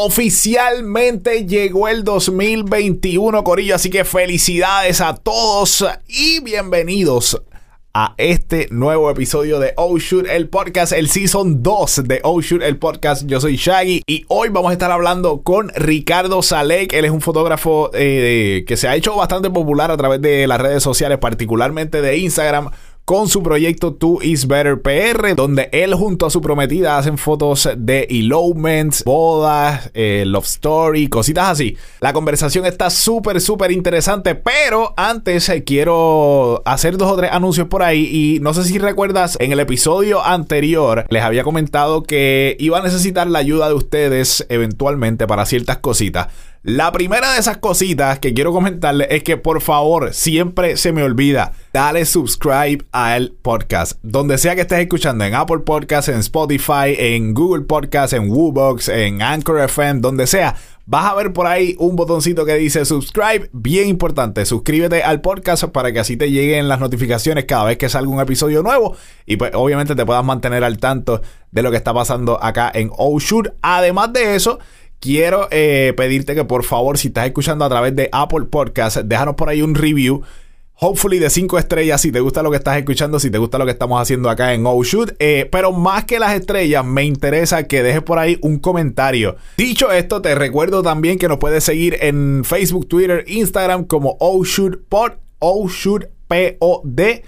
Oficialmente llegó el 2021, Corillo, así que felicidades a todos y bienvenidos a este nuevo episodio de Oh Shoot, el podcast, el season 2 de Oh Shoot, el podcast. Yo soy Shaggy y hoy vamos a estar hablando con Ricardo Salek. Él es un fotógrafo eh, que se ha hecho bastante popular a través de las redes sociales, particularmente de Instagram con su proyecto Two Is Better PR, donde él junto a su prometida hacen fotos de elopements, bodas, eh, love story, cositas así. La conversación está súper, súper interesante, pero antes eh, quiero hacer dos o tres anuncios por ahí y no sé si recuerdas, en el episodio anterior les había comentado que iba a necesitar la ayuda de ustedes eventualmente para ciertas cositas. La primera de esas cositas que quiero comentarles es que por favor, siempre se me olvida, dale subscribe al podcast. Donde sea que estés escuchando, en Apple Podcasts, en Spotify, en Google Podcasts, en Woobox, en Anchor FM, donde sea. Vas a ver por ahí un botoncito que dice subscribe, bien importante. Suscríbete al podcast para que así te lleguen las notificaciones cada vez que salga un episodio nuevo y pues obviamente te puedas mantener al tanto de lo que está pasando acá en Shoot. Además de eso, quiero eh, pedirte que por favor, si estás escuchando a través de Apple Podcast, déjanos por ahí un review. Hopefully de 5 estrellas si te gusta lo que estás escuchando, si te gusta lo que estamos haciendo acá en Oh Shoot. Eh, pero más que las estrellas, me interesa que dejes por ahí un comentario. Dicho esto, te recuerdo también que nos puedes seguir en Facebook, Twitter, Instagram como Oh Shoot Pod, Oh Shoot P-O-D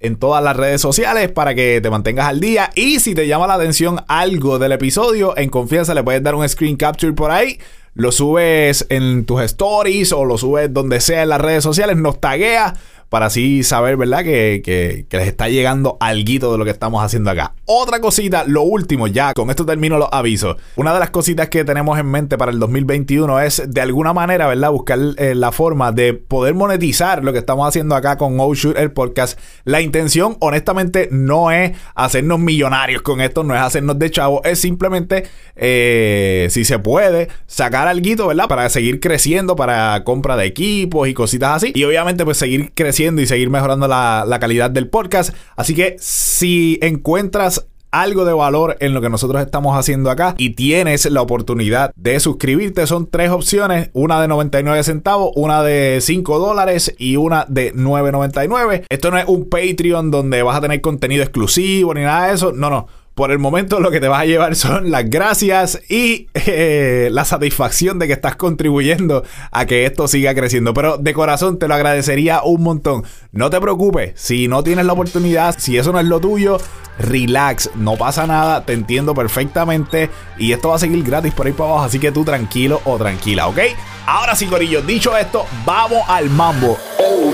en todas las redes sociales para que te mantengas al día. Y si te llama la atención algo del episodio, en confianza le puedes dar un screen capture por ahí. Lo subes en tus stories o lo subes donde sea en las redes sociales, nos taguea para así saber, ¿verdad? Que, les está llegando algo de lo que estamos haciendo acá. Otra cosita, lo último, ya con esto termino los avisos. Una de las cositas que tenemos en mente para el 2021 es de alguna manera, ¿verdad? Buscar eh, la forma de poder monetizar lo que estamos haciendo acá con Oh Shoot el podcast. La intención, honestamente, no es hacernos millonarios con esto, no es hacernos de chavo, es simplemente, eh, si se puede, sacar algo, ¿verdad? Para seguir creciendo, para compra de equipos y cositas así. Y obviamente, pues seguir creciendo y seguir mejorando la, la calidad del podcast. Así que si encuentras algo de valor en lo que nosotros estamos haciendo acá y tienes la oportunidad de suscribirte. Son tres opciones, una de 99 centavos, una de 5 dólares y una de 9.99. Esto no es un Patreon donde vas a tener contenido exclusivo ni nada de eso. No, no por el momento lo que te vas a llevar son las gracias y eh, la satisfacción de que estás contribuyendo a que esto siga creciendo. Pero de corazón te lo agradecería un montón. No te preocupes, si no tienes la oportunidad, si eso no es lo tuyo, relax, no pasa nada, te entiendo perfectamente y esto va a seguir gratis por ahí para abajo, así que tú tranquilo o tranquila, ¿ok? Ahora sí, Corillo, dicho esto, vamos al mambo. Oh,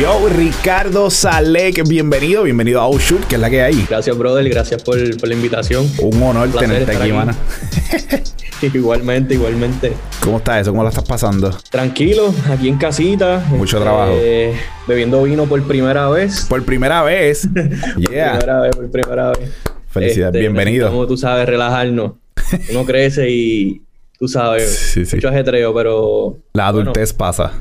Yo, Ricardo Salek, bienvenido, bienvenido a Shoot, que es la que hay. Gracias, brother, gracias por, la invitación. Un honor tenerte aquí, mano. igualmente, igualmente. ¿Cómo está eso? ¿Cómo la estás pasando? Tranquilo, aquí en casita. Mucho este, trabajo. Bebiendo vino por primera vez. Por primera vez. yeah. por primera vez, por primera vez. Felicidades, este, bienvenido. Como tú sabes, relajarnos. Uno crece y tú sabes, sí, sí. mucho ajetreo, pero. La adultez pasa.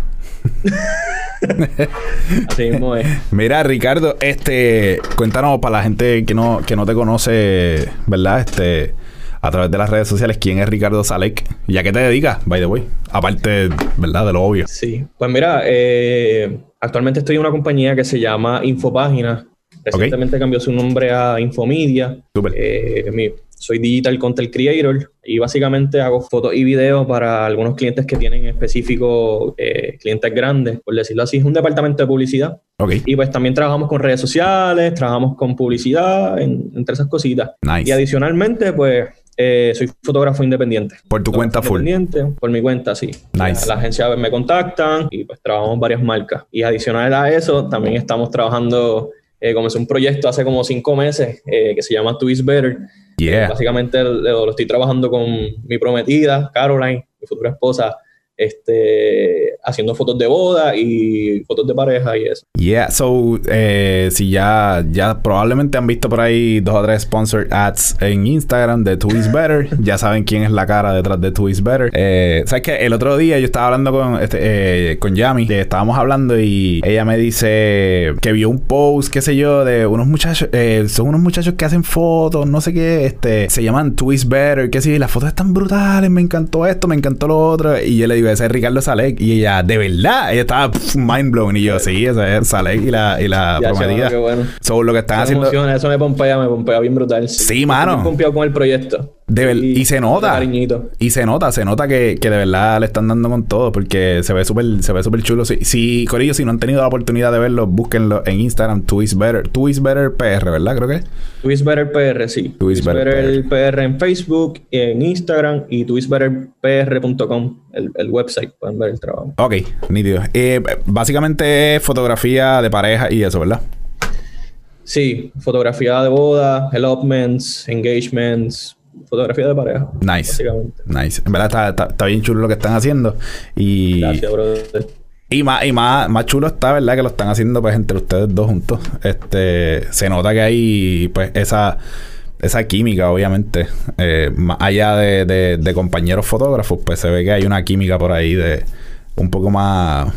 Así mismo es. Mira, Ricardo, este, cuéntanos para la gente que no, que no te conoce, ¿verdad? Este, a través de las redes sociales, ¿quién es Ricardo Salek? ¿Y a qué te dedicas, by the way? Aparte, ¿verdad? De lo obvio. Sí, pues mira, eh, actualmente estoy en una compañía que se llama Infopágina. Recientemente cambió su nombre a Infomedia. Súper. Eh, soy digital content creator y básicamente hago fotos y videos para algunos clientes que tienen específico eh, clientes grandes, por decirlo así. Es un departamento de publicidad. Okay. Y pues también trabajamos con redes sociales, trabajamos con publicidad, entre esas cositas. Nice. Y adicionalmente, pues eh, soy fotógrafo independiente. ¿Por tu cuenta full? Por mi cuenta, sí. Nice. La, agencia me contactan y pues trabajamos varias marcas. Y adicional a eso, también estamos trabajando, eh, comencé un proyecto hace como cinco meses eh, que se llama Twist Better Básicamente lo, estoy trabajando con mi prometida, Caroline, mi futura esposa. Este, haciendo fotos de boda y fotos de pareja y eso. Yeah, so, eh, si ya, ya probablemente han visto por ahí dos o tres sponsored ads en Instagram de Two Is Better, ya saben quién es la cara detrás de Two Is Better. Eh, ¿Sabes que El otro día yo estaba hablando con, este, eh, con Yami, estábamos hablando y ella me dice que vio un post, qué sé yo, de unos muchachos, eh, son unos muchachos que hacen fotos, no sé qué, este, se llaman Two Is Better, que sí, las fotos están brutales, me encantó esto, me encantó lo otro. Y yo le digo, ese es Ricardo Salek. Y ella, de verdad, ella estaba mind blown. Y yo, sí, ese es Salek y la, y la prometida. Bueno. So, lo que están haciendo. eso me pompea, me pompea bien brutal. Sí, mano. Me con el proyecto. Y, se nota. Y se nota, se nota que, que, de verdad le están dando con todo porque se ve súper se ve súper chulo. Si, si, Corillo, si no han tenido la oportunidad de verlo, búsquenlo en Instagram, Two is Better. PR, ¿verdad? Creo que. Two is Better PR, sí. Two is Better, PR. en Facebook, en Instagram y twoisbetterpr.com, el, el website, pueden ver el trabajo. Ok, nítido. Eh, básicamente fotografía de pareja y eso, ¿verdad? Sí, fotografía de boda, elopements, engagements, fotografía de pareja. Nice. Nice. En verdad está, bien chulo lo que están haciendo. Y. Gracias, brother. Y más, y más, más chulo está, ¿verdad? Que lo están haciendo pues entre ustedes dos juntos. Este, se nota que hay pues esa, esa química, obviamente. Eh, más allá de, de, de compañeros fotógrafos, pues se ve que hay una química por ahí de un poco más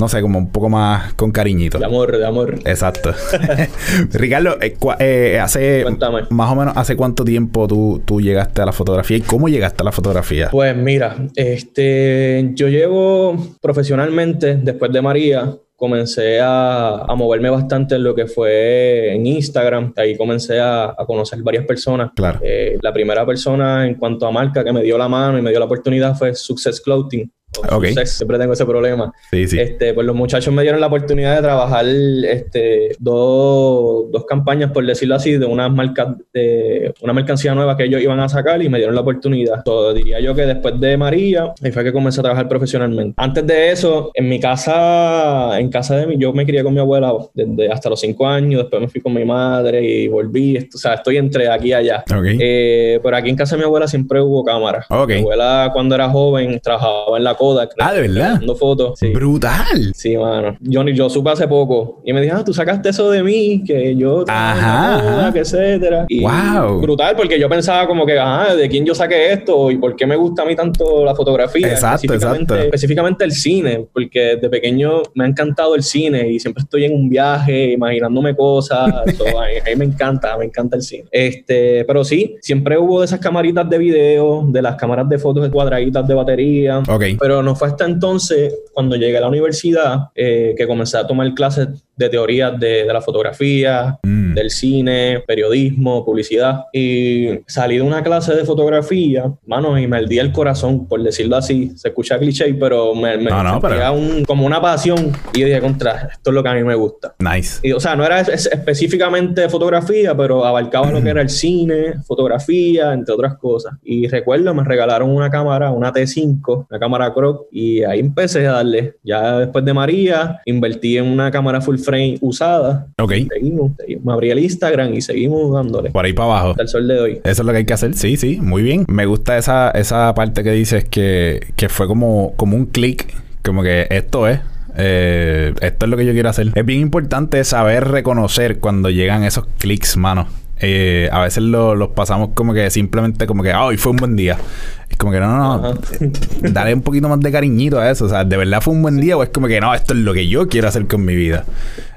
no sé, como un poco más con cariñito. De amor, de amor. Exacto. Ricardo, eh, eh, hace más o menos hace cuánto tiempo tú, tú llegaste a la fotografía y cómo llegaste a la fotografía. Pues mira, este, yo llevo profesionalmente después de María comencé a, a, moverme bastante en lo que fue en Instagram. Ahí comencé a, a conocer varias personas. Claro. Eh, la primera persona en cuanto a marca que me dio la mano y me dio la oportunidad fue Success Clothing. Okay. siempre tengo ese problema. Sí, sí. Este, pues los muchachos me dieron la oportunidad de trabajar este, dos, dos campañas, por decirlo así, de unas marcas de una mercancía nueva que ellos iban a sacar y me dieron la oportunidad. Todo, diría yo que después de María, ahí fue que comencé a trabajar profesionalmente. Antes de eso, en mi casa, en casa de mí, yo me crié con mi abuela desde hasta los cinco años, después me fui con mi madre y volví. O sea, estoy entre aquí y allá. Okay. Eh, pero aquí en casa de mi abuela siempre hubo cámara. Okay. Mi abuela, cuando era joven, trabajaba en la Kodak. Ah, de verdad. Fotos. Sí. Brutal. Sí, mano. Yo, yo supe hace poco y me dijo, ah, tú sacaste eso de mí, que yo. Ajá. Kodak, etcétera. Y wow. Brutal, porque yo pensaba como que, ajá, ¿de quién yo saqué esto? ¿Y por qué me gusta a mí tanto la fotografía? Exacto, específicamente, exacto. Específicamente el cine, porque de pequeño me ha encantado el cine y siempre estoy en un viaje imaginándome cosas. so, a, mí, a, mí, me encanta, me encanta el cine. Este, pero sí, siempre hubo de esas camaritas de video, de las cámaras de fotos de cuadraditas de batería. Ok. Pero no fue hasta entonces, cuando llegué a la universidad, eh, que comencé a tomar clases de teorías de, de la fotografía, mm. del cine, periodismo, publicidad. Y salí de una clase de fotografía, mano, y me di el corazón, por decirlo así. Se escucha cliché, pero me, me no, no, pero... Un, como una pasión. Y yo dije, contra, esto es lo que a mí me gusta. Nice. Y, o sea, no era es, específicamente fotografía, pero abarcaba lo que era el cine, fotografía, entre otras cosas. Y recuerdo, me regalaron una cámara, una T5, una cámara Croc, y ahí empecé a darle. Ya después de María, invertí en una cámara full usada. Ok. Seguimos, seguimos. Me abrí el Instagram y seguimos dándole. Por ahí para abajo. Hasta el sol de hoy. Eso es lo que hay que hacer. Sí, sí, muy bien. Me gusta esa, esa parte que dices que, que fue como, como un clic. Como que esto es. Eh, esto es lo que yo quiero hacer. Es bien importante saber reconocer cuando llegan esos clics, mano. Eh, a veces los lo pasamos como que simplemente como que, hoy fue un buen día. Como que no, no, no. Dale un poquito más de cariñito a eso. O sea, ¿de verdad fue un buen día? O es como que no, esto es lo que yo quiero hacer con mi vida.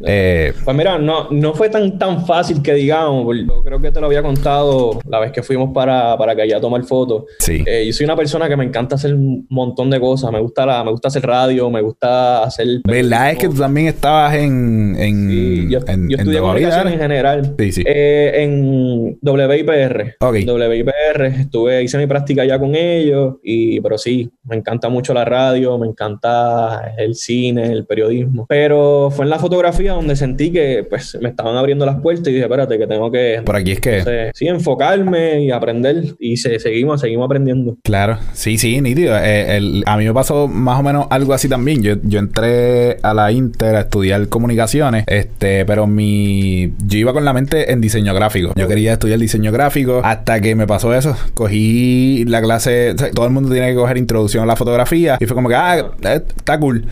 Eh, pues mira, no, no fue tan, tan fácil que digamos. Yo creo que te lo había contado la vez que fuimos para, para que allá a tomar fotos. Sí. Eh, yo soy una persona que me encanta hacer un montón de cosas. Me gusta la, me gusta hacer radio, me gusta hacer. ¿Verdad? Es que tú también estabas en. en sí, yo, en, yo estudié en comunicación en general. Sí, sí. Eh, en WIPR. Ok. WIPR. Estuve, hice mi práctica ya con ellos. Y, pero sí, me encanta mucho la radio, me encanta el cine, el periodismo. Pero fue en la fotografía donde sentí que pues me estaban abriendo las puertas y dije, espérate, que tengo que... Por aquí es que... No sé, sí, enfocarme y aprender. Y se, seguimos, seguimos aprendiendo. Claro, sí, sí, nítido. Eh, el, a mí me pasó más o menos algo así también. Yo, yo entré a la Inter a estudiar comunicaciones, este, pero mi... Yo iba con la mente en diseño gráfico. Yo quería estudiar diseño gráfico hasta que me pasó eso. Cogí la clase... O sea, todo el mundo tiene que coger introducción la fotografía y fue como que, ah, eh, está cool.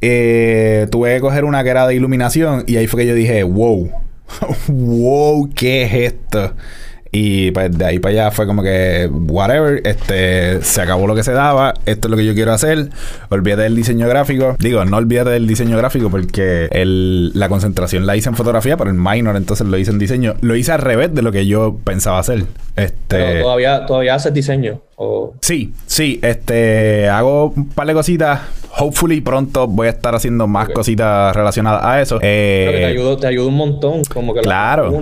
Eh, tuve que coger una que era de iluminación y ahí fue que yo dije, wow, wow, ¿qué es esto? Y pues de ahí para allá fue como que, whatever, este, se acabó lo que se daba, esto es lo que yo quiero hacer, olvídate del diseño gráfico. Digo, no olvídate del diseño gráfico porque el, la concentración la hice en fotografía, pero el minor entonces lo hice en diseño. Lo hice al revés de lo que yo pensaba hacer. Este, todavía, todavía haces diseño. Sí, sí, este, hago un par de cositas. Hopefully pronto voy a estar haciendo más cositas relacionadas a eso. Eh, te ayuda, un montón, como que claro,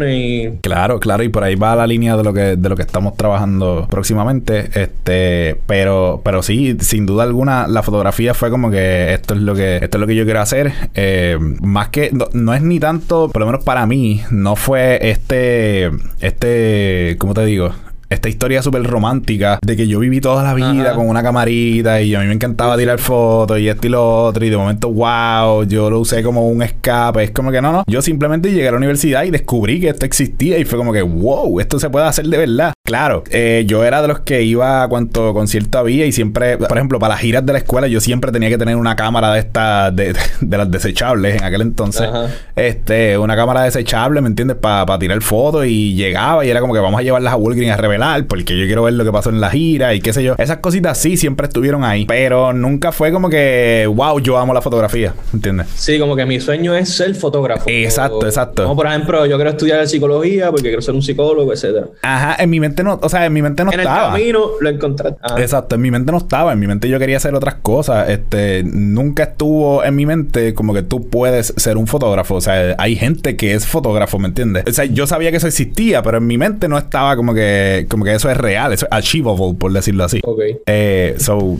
claro, claro, y por ahí va la línea de lo que de lo que estamos trabajando próximamente. Este, pero, pero sí, sin duda alguna, la fotografía fue como que esto es lo que esto es lo que yo quiero hacer. Eh, más que no, no, es ni tanto, por lo menos para mí, no fue este, este, ¿cómo te digo? Esta historia súper romántica de que yo viví toda la vida con una camarita y a mí me encantaba tirar fotos y esto y lo otro y de momento, wow, yo lo usé como un escape. Es como que no, no. Yo simplemente llegué a la universidad y descubrí que esto existía y fue como que, wow, esto se puede hacer de verdad. Claro, eh, yo era de los que iba a cuanto concierto había y siempre, por ejemplo, para las giras de la escuela yo siempre tenía que tener una cámara de estas, de, las desechables en aquel entonces. Este, una cámara desechable, ¿me entiendes? Para tirar fotos y llegaba y era como que vamos a llevarlas a Walgreens a revelar porque yo quiero ver lo que pasó en la gira y qué sé yo. Esas cositas sí siempre estuvieron ahí, pero nunca fue como que, wow, yo amo la fotografía, ¿entiendes? Sí, como que mi sueño es ser fotógrafo. Exacto, exacto. Como por ejemplo, yo quiero estudiar psicología porque quiero ser un psicólogo, etcétera. Ajá, en mi mente no, o sea, en mi mente no estaba. En el camino lo encontré. Ah. Exacto, en mi mente no estaba, en mi mente yo quería hacer otras cosas. Este, nunca estuvo en mi mente como que tú puedes ser un fotógrafo. O sea, hay gente que es fotógrafo, ¿me entiendes? O sea, yo sabía que eso existía, pero en mi mente no estaba como que, como que eso es real, eso es achievable, por decirlo así. Ok. Eh, so,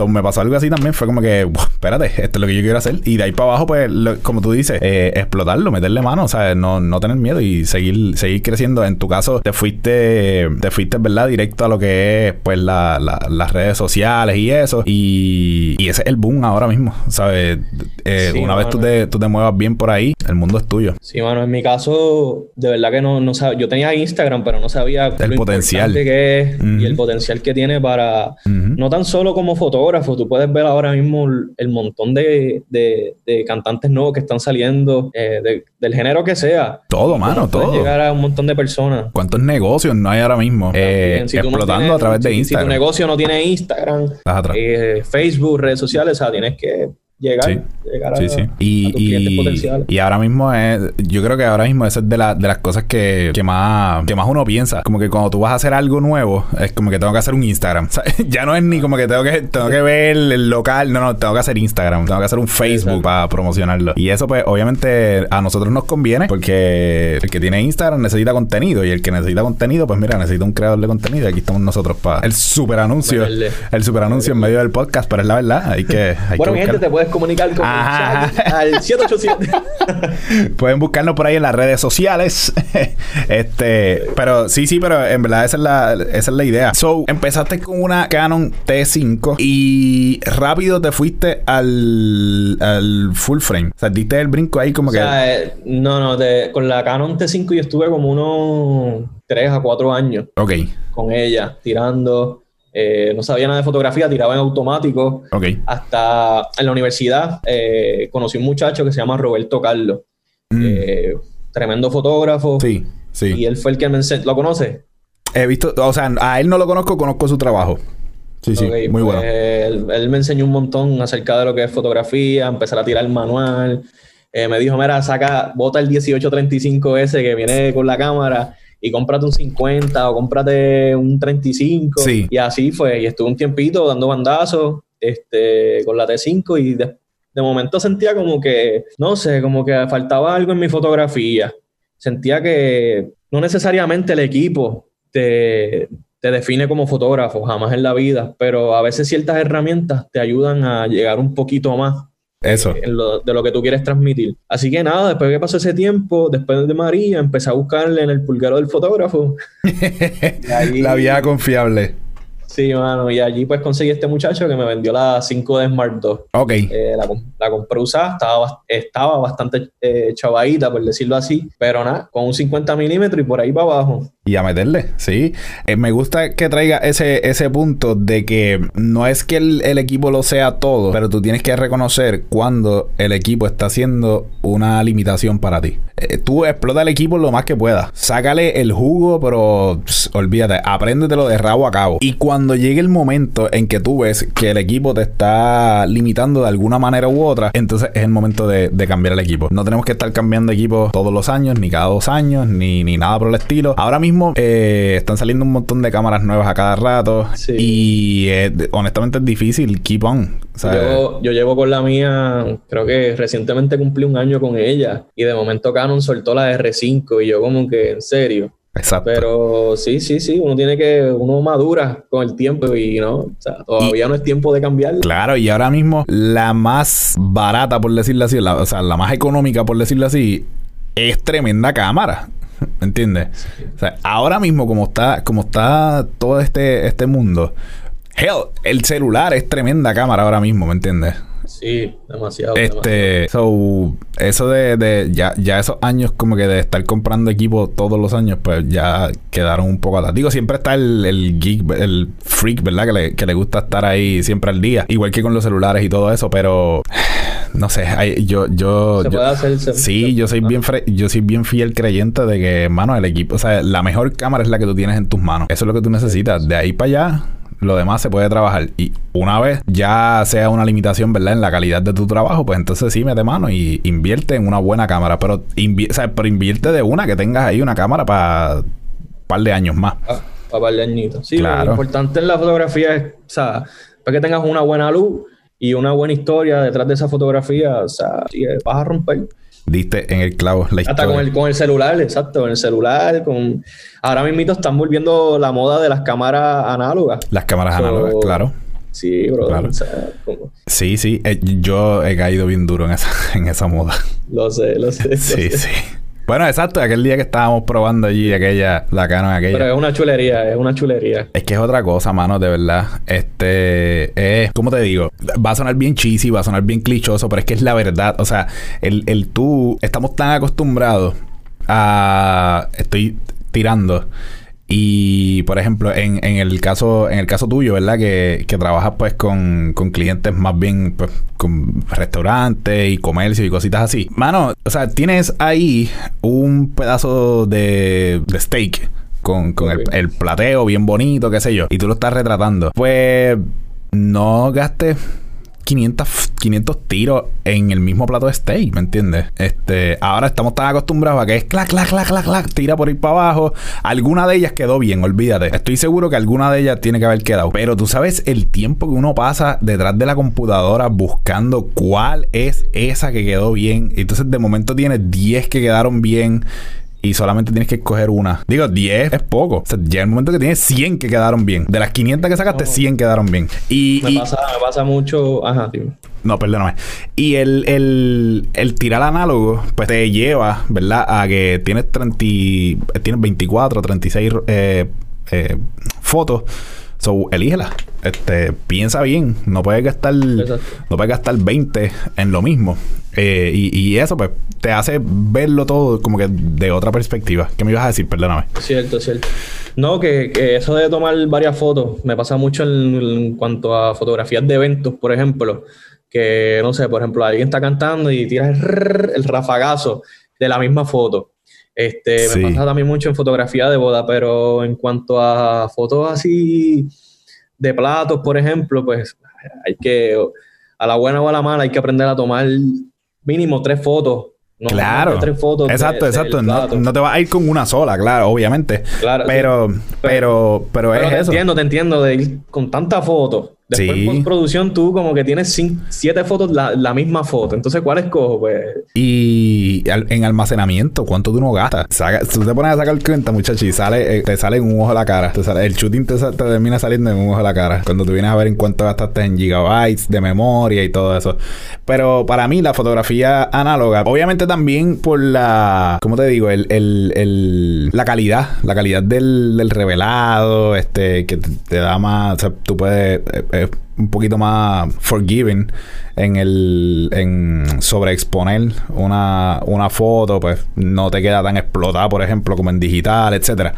So, me pasó algo así también. Fue como que, espérate, esto es lo que yo quiero hacer. Y de ahí para abajo, pues, como tú dices, eh, explotarlo, meterle mano, o sea, no, no tener miedo y seguir, seguir creciendo. En tu caso, te fuiste, te fuiste, ¿verdad? Directo a lo que es, pues, la, las redes sociales y eso. Y, y, ese es el boom ahora mismo, ¿sabes? Eh, una vez tú te, tú te muevas bien por ahí, el mundo es tuyo. Sí, mano, en mi caso, de verdad que no, no sabía. Yo tenía Instagram, pero no sabía el potencial que es y el potencial que tiene para, no tan solo como fotógrafo, tú puedes ver ahora mismo el montón de, cantantes nuevos que están saliendo, eh, del género que sea. Todo, mano, todo. llegar a un montón de personas. ¿Cuántos negocios no hay ahora mismo? Eh, explotando a través de Instagram. Si tu negocio no tiene Instagram, eh, Facebook, redes sociales, o sea, tienes que llegar, sí. llegar sí, sí. Y, y, ahora mismo es, yo creo que ahora mismo esa es de, de las cosas que, que, más, que más uno piensa. Como que cuando tú vas a hacer algo nuevo, es como que tengo que hacer un Instagram. ya no es ni como que tengo que, tengo que ver el local, no, no, tengo que hacer Instagram, tengo que hacer un Facebook para promocionarlo. Y eso pues obviamente a nosotros nos conviene porque el que tiene Instagram necesita contenido y el que necesita contenido, pues mira, necesita un creador de contenido y aquí estamos nosotros para el super anuncio, el super anuncio en medio del podcast, pero es la verdad, hay que... Hay bueno, gente, te puedes comunicar con al 787. Pueden buscarnos por ahí en las redes sociales. este, pero sí, sí, pero en verdad esa es la, esa es la idea. So, empezaste con una Canon T5 y rápido te fuiste al, al full frame. O sea, diste el brinco ahí como que. Eh, no, no, con la Canon T5 yo estuve como unos 3 a 4 años. Ok. Con ella, tirando. Eh, no sabía nada de fotografía, tiraba en automático. Hasta en la universidad eh, conocí un muchacho que se llama Roberto Carlos. Mm. Eh, tremendo fotógrafo. Sí, sí. Y él fue el que me enseñó. ¿Lo conoce? He visto, o sea, a él no lo conozco, conozco su trabajo. Sí, sí, muy bueno. Él, él, me enseñó un montón acerca de lo que es fotografía, empezar a tirar manual. me dijo, mira, saca, bota el 1835S que viene con la cámara y cómprate un 50 o cómprate un 35. Y así fue. Y estuve un tiempito dando bandazos este, con la T5 y de, momento sentía como que, no sé, como que faltaba algo en mi fotografía. Sentía que no necesariamente el equipo te, te define como fotógrafo, jamás en la vida, pero a veces ciertas herramientas te ayudan a llegar un poquito más eso. de lo que tú quieres transmitir. Así que nada, después que pasó ese tiempo, después de María, empecé a buscarle en el pulguero del fotógrafo. la vía confiable. Sí, mano. Y allí pues conseguí este muchacho que me vendió la 5D Smart 2. Ok. Eh, la, compré usada, estaba, estaba bastante eh, chavadita, por decirlo así. Pero nada, con un 50 milímetros y por ahí para abajo. Y a meterle, sí. Eh, me gusta que traiga ese, ese punto de que no es que el, equipo lo sea todo, pero tú tienes que reconocer cuando el equipo está haciendo una limitación para ti. Eh, tú explota el equipo lo más que puedas. Sácale el jugo, pero olvídate, apréndetelo de rabo a cabo. Y cuando llegue el momento en que tú ves que el equipo te está limitando de alguna manera u otra, entonces es el momento de, cambiar el equipo. No tenemos que estar cambiando equipo todos los años, ni cada dos años, ni, ni nada por el estilo. Ahora mismo eh, están saliendo un montón de cámaras nuevas a cada rato. Y honestamente es difícil. Keep on. Yo, yo, llevo con la mía, creo que recientemente cumplí un año con ella. Y de momento Canon soltó la R5. Y yo, como que, en serio. Exacto. Pero sí, sí, sí, uno tiene que, uno madura con el tiempo y no, o sea, todavía no es tiempo de cambiar. Claro, y ahora mismo la más barata, por decirlo así, o sea, la más económica, por decirlo así, es tremenda cámara. ¿Me entiendes? Ahora mismo como está, como está todo este, este mundo, hell, el celular es tremenda cámara ahora mismo, ¿me entiendes? Sí, demasiado. Este, so, eso de, de, ya, ya esos años como que de estar comprando equipo todos los años, pues ya quedaron un poco atrás. Digo, siempre está el, el geek, el freak, ¿verdad? Que le, que le gusta estar ahí siempre al día. Igual que con los celulares y todo eso, pero no sé, yo, yo, sí, yo soy bien, yo soy bien fiel creyente de que, mano, el equipo, o sea, la mejor cámara es la que tú tienes en tus manos. Eso es lo que tú necesitas. De ahí para allá, lo demás se puede trabajar. Y una vez ya sea una limitación, ¿verdad? En la calidad de tu trabajo, pues entonces sí, mete mano y invierte en una buena cámara. Pero, o sea, pero invierte de una que tengas ahí una cámara para un par de años más. Para par de añitos. Sí, lo importante en la fotografía es, o sea, para que tengas una buena luz y una buena historia detrás de esa fotografía, o sea, vas a romper. Diste en el clavo la historia. Hasta con el, con el celular, exacto, con el celular, con... Ahora mismo están volviendo la moda de las cámaras análogas. Las cámaras análogas, claro. Sí, bro. Claro. Sí, sí. Eh, yo he caído bien duro en esa, en esa moda. Lo sé, lo sé. Sí, sí. Bueno, exacto, aquel día que estábamos probando allí aquella, la Canon aquella. Pero es una chulería, es una chulería. Es que es otra cosa, mano, de verdad. Este, es, ¿cómo te digo? Va a sonar bien cheesy, va a sonar bien clichoso, pero es que es la verdad. O sea, el, el tú, estamos tan acostumbrados a, estoy tirando y por ejemplo, en, en, el caso, en el caso tuyo, ¿verdad? Que, que trabajas pues con, con, clientes más bien pues con restaurantes y comercio y cositas así. Mano, o sea, tienes ahí un pedazo de, de steak con, con el, el, plateo bien bonito, qué sé yo, y tú lo estás retratando. Pues no gastes 500, 500 tiros en el mismo plato de steak, ¿me entiendes? Este, ahora estamos tan acostumbrados a que es clac, clac, clac, clac, clac, tira por ir para abajo. Alguna de ellas quedó bien, olvídate. Estoy seguro que alguna de ellas tiene que haber quedado. Pero tú sabes el tiempo que uno pasa detrás de la computadora buscando cuál es esa que quedó bien. Entonces de momento tienes 10 que quedaron bien y solamente tienes que escoger una. Digo, 10 es poco. O sea, llega el momento que tienes 100 que quedaron bien. De las 500 que sacaste, 100 quedaron bien. Y, me, Pasa, me pasa mucho. Ajá, tío. No, perdóname. Y el, el, el, tirar análogo, pues te lleva, ¿verdad? A que tienes 30, tienes 24, 36 eh, eh, fotos So, elígela. Este, piensa bien. No puedes gastar, no puedes gastar 20 en lo mismo. Eh, y, y, eso, pues, te hace verlo todo como que de otra perspectiva. ¿Qué me ibas a decir? Perdóname. Cierto, cierto. No, que, que eso de tomar varias fotos me pasa mucho en, cuanto a fotografías de eventos, por ejemplo. Que, no sé, por ejemplo, alguien está cantando y tira el, el rafagazo de la misma foto. Este, Me pasa también mucho en fotografía de boda, pero en cuanto a fotos así de platos, por ejemplo, pues hay que, a la buena o a la mala, hay que aprender a tomar mínimo tres fotos claro. Tres fotos exacto, exacto. No, te vas a ir con una sola, claro, obviamente. Claro. Pero, pero, pero, es te eso. Entiendo, te entiendo de ir con tantas fotos Después sí. en producción tú como que tienes siete fotos la, la, misma foto. Entonces, ¿cuál escojo? Pues... Y en almacenamiento, ¿cuánto tú no gastas? tú te pones a sacar cuenta, muchachos, y sale, eh, te sale en un ojo de la cara. el shooting te, termina saliendo en un ojo de la cara. Cuando tú vienes a ver en cuánto gastaste en gigabytes de memoria y todo eso. Pero para mí, la fotografía análoga, obviamente también por la... ¿Cómo te digo? El, el, el la calidad. La calidad del, del revelado, este, que te, da más... O sea, tú puedes... Eh, es un poquito más forgiving en el en sobreexponer una, una foto, pues no te queda tan explotada, por ejemplo, como en digital, etcétera.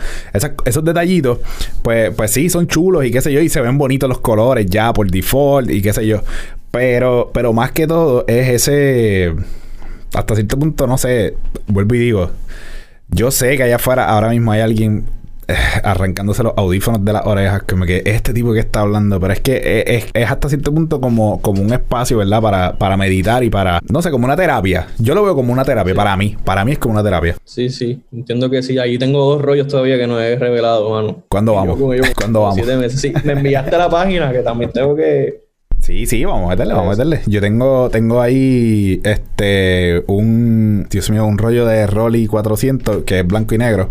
esos detallitos, pues, pues sí, son chulos y qué sé yo, y se ven bonitos los colores ya por default y qué sé yo. Pero, pero más que todo es ese. Hasta cierto punto, no sé. Vuelvo y digo. Yo sé que allá afuera ahora mismo hay alguien arrancándose los audífonos de las orejas, como que este tipo que está hablando, pero es que es, es, hasta cierto punto como, como un espacio, ¿verdad? Para, para meditar y para, no sé, como una terapia. Yo lo veo como una terapia, para mí, para mí es como una terapia. Sí, sí, entiendo que sí, ahí tengo dos rollos todavía que no he revelado, mano. ¿Cuándo vamos? ¿Cuándo vamos? Sí, me enviaste a la página que también tengo que Sí, sí, vamos a meterle, vamos a meterle. Yo tengo, tengo ahí este un, Dios mío, un rollo de Rolly 400 que es blanco y negro.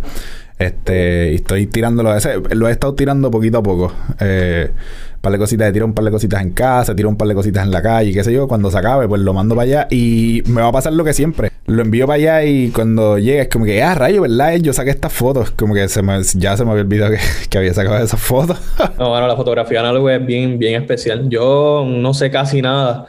Este, estoy tirándolo, ese, lo he estado tirando poquito a poco. Eh, un par de cositas, tiro un par de cositas en casa, tiro un par de cositas en la calle, qué sé yo. Cuando se acabe, pues lo mando para allá y me va a pasar lo que siempre. Lo envío para allá y cuando llegue es como que, ah, rayo, ¿verdad? Yo saqué estas fotos. Como que se me, ya se me había olvidado que, había sacado esas fotos. no, bueno, la fotografía análoga es bien, bien especial. Yo no sé casi nada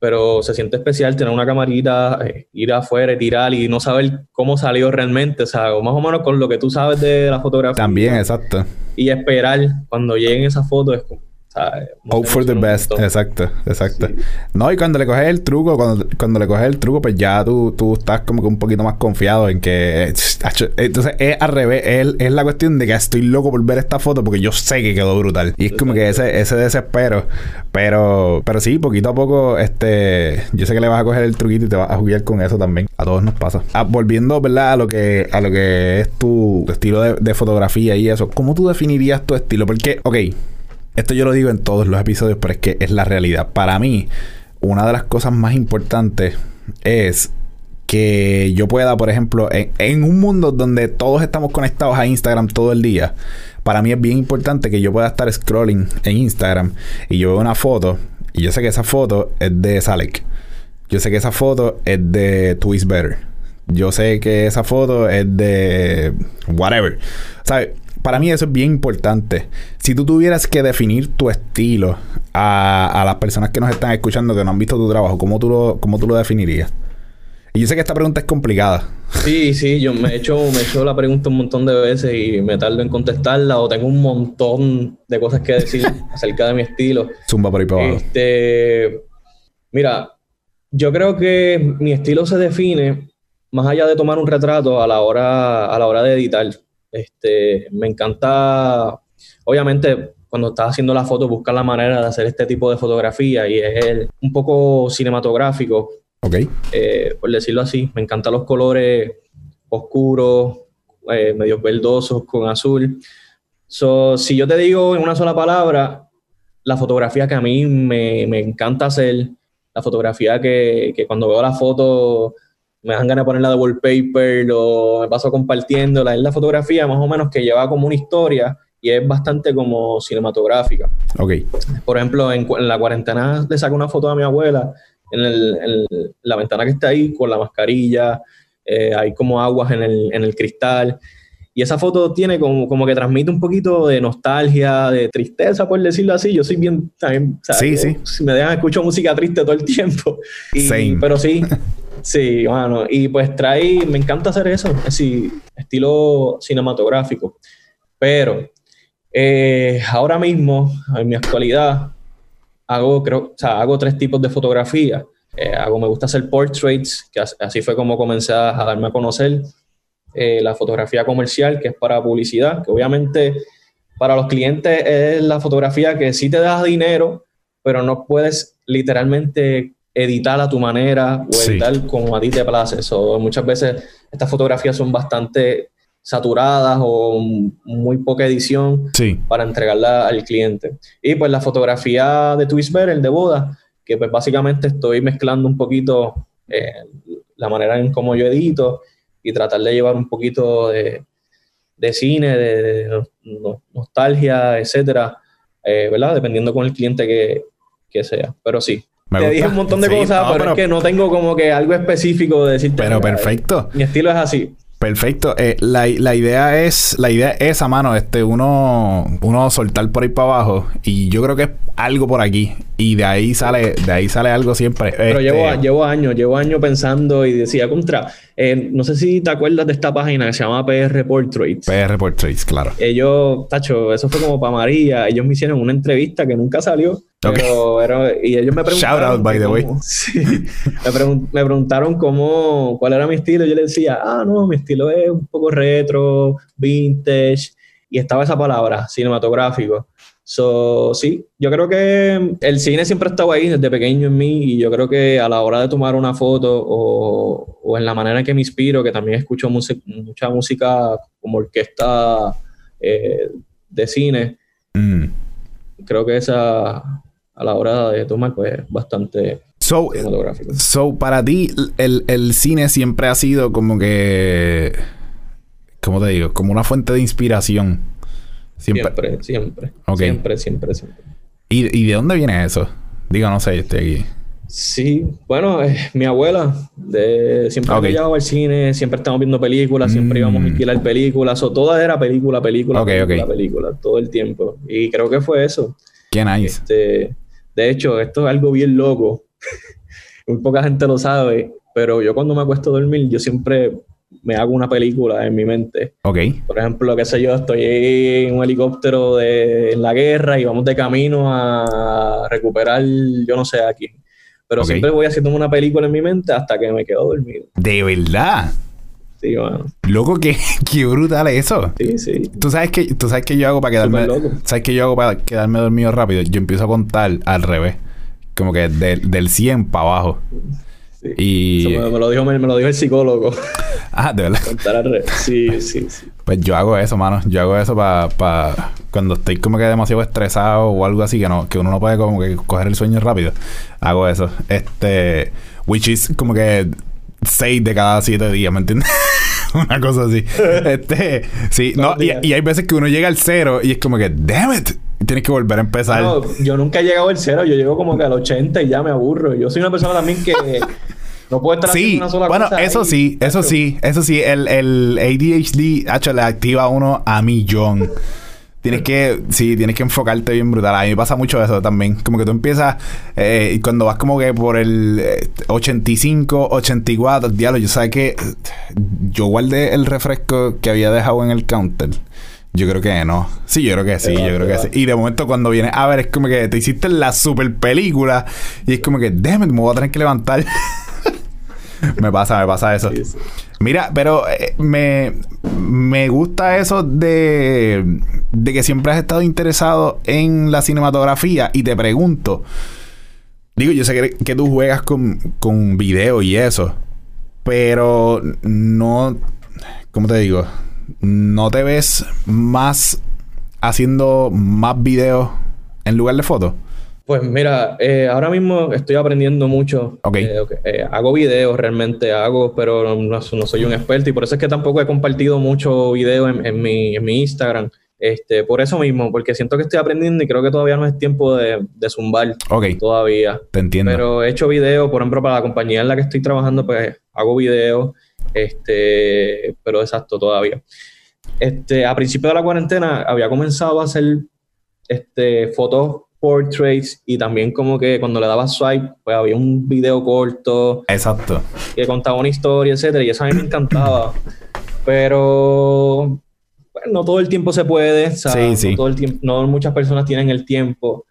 pero se siente especial tener una camarita, eh, ir afuera y tirar y no saber cómo salió realmente, o sea, más o menos con lo que tú sabes de la fotografía. También, exacto. Y esperar cuando lleguen esas fotos es como, Hope for the best. Exacto, exacto. No, y cuando le coges el truco, cuando, cuando le coges el truco, pues ya tú, tú estás como que un poquito más confiado en que. Eh, entonces es al revés. Es, es, la cuestión de que estoy loco por ver esta foto porque yo sé que quedó brutal. Y es como que ese, ese desespero. Pero, pero sí, poquito a poco, este. Yo sé que le vas a coger el truquito y te vas a jugar con eso también. A todos nos pasa. Ah, volviendo, ¿verdad? A lo que, a lo que es tu, estilo de, de fotografía y eso. ¿Cómo tú definirías tu estilo? Porque, ok. Esto yo lo digo en todos los episodios, pero es que es la realidad. Para mí, una de las cosas más importantes es que yo pueda, por ejemplo, en, un mundo donde todos estamos conectados a Instagram todo el día, para mí es bien importante que yo pueda estar scrolling en Instagram y yo veo una foto y yo sé que esa foto es de Salek. Yo sé que esa foto es de Twist Better. Yo sé que esa foto es de whatever. ¿Sabes? Para mí eso es bien importante. Si tú tuvieras que definir tu estilo a, las personas que nos están escuchando, que no han visto tu trabajo, ¿cómo tú lo, cómo tú lo definirías? Y yo sé que esta pregunta es complicada. Sí, sí, yo me he, hecho, me he hecho la pregunta un montón de veces y me tardo en contestarla o tengo un montón de cosas que decir acerca de mi estilo. Zumba por ahí para Este, mira, yo creo que mi estilo se define más allá de tomar un retrato a la hora, a la hora de editar. Este, me encanta, obviamente, cuando estás haciendo la foto, buscar la manera de hacer este tipo de fotografía y es un poco cinematográfico. Ok. Eh, por decirlo así, me encantan los colores oscuros, eh, medio verdosos con azul. So, si yo te digo en una sola palabra, la fotografía que a mí me, me encanta hacer, la fotografía que, que cuando veo la foto me dan ganas de ponerla de wallpaper o me paso compartiéndola. Es la fotografía más o menos que lleva como una historia y es bastante como cinematográfica. Ok. Por ejemplo, en, la cuarentena le saco una foto a mi abuela en, la ventana que está ahí con la mascarilla, eh, hay como aguas en el, cristal. Y esa foto tiene como, como que transmite un poquito de nostalgia, de tristeza, por decirlo así. Yo soy bien también. Sí, sí. Si me dejan, escucho música triste todo el tiempo. Y, Pero sí, Sí, bueno, y pues trae, me encanta hacer eso, así, estilo cinematográfico. Pero eh, ahora mismo, en mi actualidad, hago, creo, o sea, hago tres tipos de fotografía. Eh, hago, me gusta hacer portraits, que así fue como comencé a darme a conocer. Eh, la fotografía comercial, que es para publicidad, que obviamente para los clientes es la fotografía que sí te da dinero, pero no puedes literalmente editar a tu manera o editar como a ti te place. muchas veces estas fotografías son bastante saturadas o muy poca edición para entregarla al cliente. Y pues la fotografía de Twisper, el de boda, que pues básicamente estoy mezclando un poquito eh, la manera en cómo yo edito y tratar de llevar un poquito de, cine, de, nostalgia, etcétera, eh, ¿verdad? Dependiendo con el cliente que, que sea. Pero sí, te dije un montón de cosas, pero, es que no tengo como que algo específico de decirte. Pero perfecto. Mi estilo es así. Perfecto. Eh, la, la, idea es, la idea es a mano, este, uno, uno soltar por ahí para abajo. Y yo creo que es algo por aquí. Y de ahí sale, de ahí sale algo siempre. Pero llevo, este, llevo años, llevo años pensando y decía contra. Eh, no sé si te acuerdas de esta página que se llama PR Portraits. PR Portraits, claro. Ellos, tacho, eso fue como para María. Ellos me hicieron una entrevista que nunca salió. Pero y ellos me preguntaron. Shout out, by the way. Sí, me, preguntaron cómo, cuál era mi estilo. Yo le decía, ah, no, mi estilo es un poco retro, vintage. Y estaba esa palabra, cinematográfico. So, sí, yo creo que el cine siempre ha estado ahí desde pequeño en mí y yo creo que a la hora de tomar una foto o, o en la manera en que me inspiro, que también escucho mucha música como orquesta eh, de cine, mm. creo que esa a la hora de tomar pues bastante so, So, para ti el, el cine siempre ha sido como que, ¿cómo te digo? Como una fuente de inspiración. Siempre, siempre. Siempre, siempre, siempre. ¿Y, de dónde viene eso? Digo, no sé, estoy aquí. Sí, bueno, eh, mi abuela de, siempre okay. me llevaba al cine, siempre estábamos viendo películas, siempre íbamos a mm. alquilar películas, o toda era película, película, película, película, todo el tiempo. Y creo que fue eso. Qué nice. Este, de hecho, esto es algo bien loco. Muy poca gente lo sabe, pero yo cuando me acuesto a dormir, yo siempre me hago una película en mi mente. Ok. Por ejemplo, qué sé yo, estoy en un helicóptero de, en la guerra y vamos de camino a recuperar, yo no sé a quién. Pero siempre voy haciendo una película en mi mente hasta que me quedo dormido. ¿De verdad? Sí, bueno. Loco, qué, qué brutal eso. Sí, sí. ¿Tú sabes que tú sabes que yo hago para quedarme ¿Sabes qué yo hago para quedarme dormido rápido? Yo empiezo a contar al revés. Como que del 100 para abajo. Y... me, lo dijo, me, lo dijo el psicólogo. Ah, de verdad. Sí, sí, sí. Pues yo hago eso, mano. Yo hago eso para pa... cuando estoy como que demasiado estresado o algo así que no, que uno no puede como que coger el sueño rápido. Hago eso. Este, which is como que seis de cada siete días, ¿me entiendes? Una cosa así. este, sí, no, y, y, hay veces que uno llega al cero y es como que, damn it, tienes que volver a empezar. No, yo nunca he llegado al cero, yo llego como que al 80 y ya me aburro. Yo soy una persona también que no puedo estar sí, una sola bueno, eso sí, eso sí, eso sí, el, el ADHD, hecho, le activa a uno a millón. Tienes que, sí, tienes que enfocarte bien brutal. A mí me pasa mucho eso también. Como que tú empiezas, eh, y cuando vas como que por el 85, 84, diablo, yo sabes que yo guardé el refresco que había dejado en el counter. Yo creo que no. Sí, yo creo que sí, yo creo que sí. Y de momento cuando vienes a ver, es como que te hiciste la super película y es como que, déjame, me voy a tener que levantar. me pasa, me pasa eso. Mira, pero eh, me, me gusta eso de, de que siempre has estado interesado en la cinematografía y te pregunto, digo, yo sé que, que tú juegas con, con video y eso, pero no, ¿cómo te digo? ¿no te ves más haciendo más videos en lugar de fotos? Pues mira, eh, ahora mismo estoy aprendiendo mucho. Eh, eh, hago videos realmente, hago, pero no, soy un experto y por eso es que tampoco he compartido mucho video en, mi, Instagram. Este, por eso mismo, porque siento que estoy aprendiendo y creo que todavía no es tiempo de, de zumbar todavía. Te entiendo. Pero he hecho videos, por ejemplo, para la compañía en la que estoy trabajando, pues hago videos. Este, pero exacto, todavía. Este, a principio de la cuarentena había comenzado a hacer este, fotos portraits y también como que cuando le daba swipe, pues había un video corto. Exacto. Que contaba una historia, etcétera, y eso a mí me encantaba. Pero pues, no todo el tiempo se puede, sí, sí. No, todo el tiempo, no muchas personas tienen el tiempo.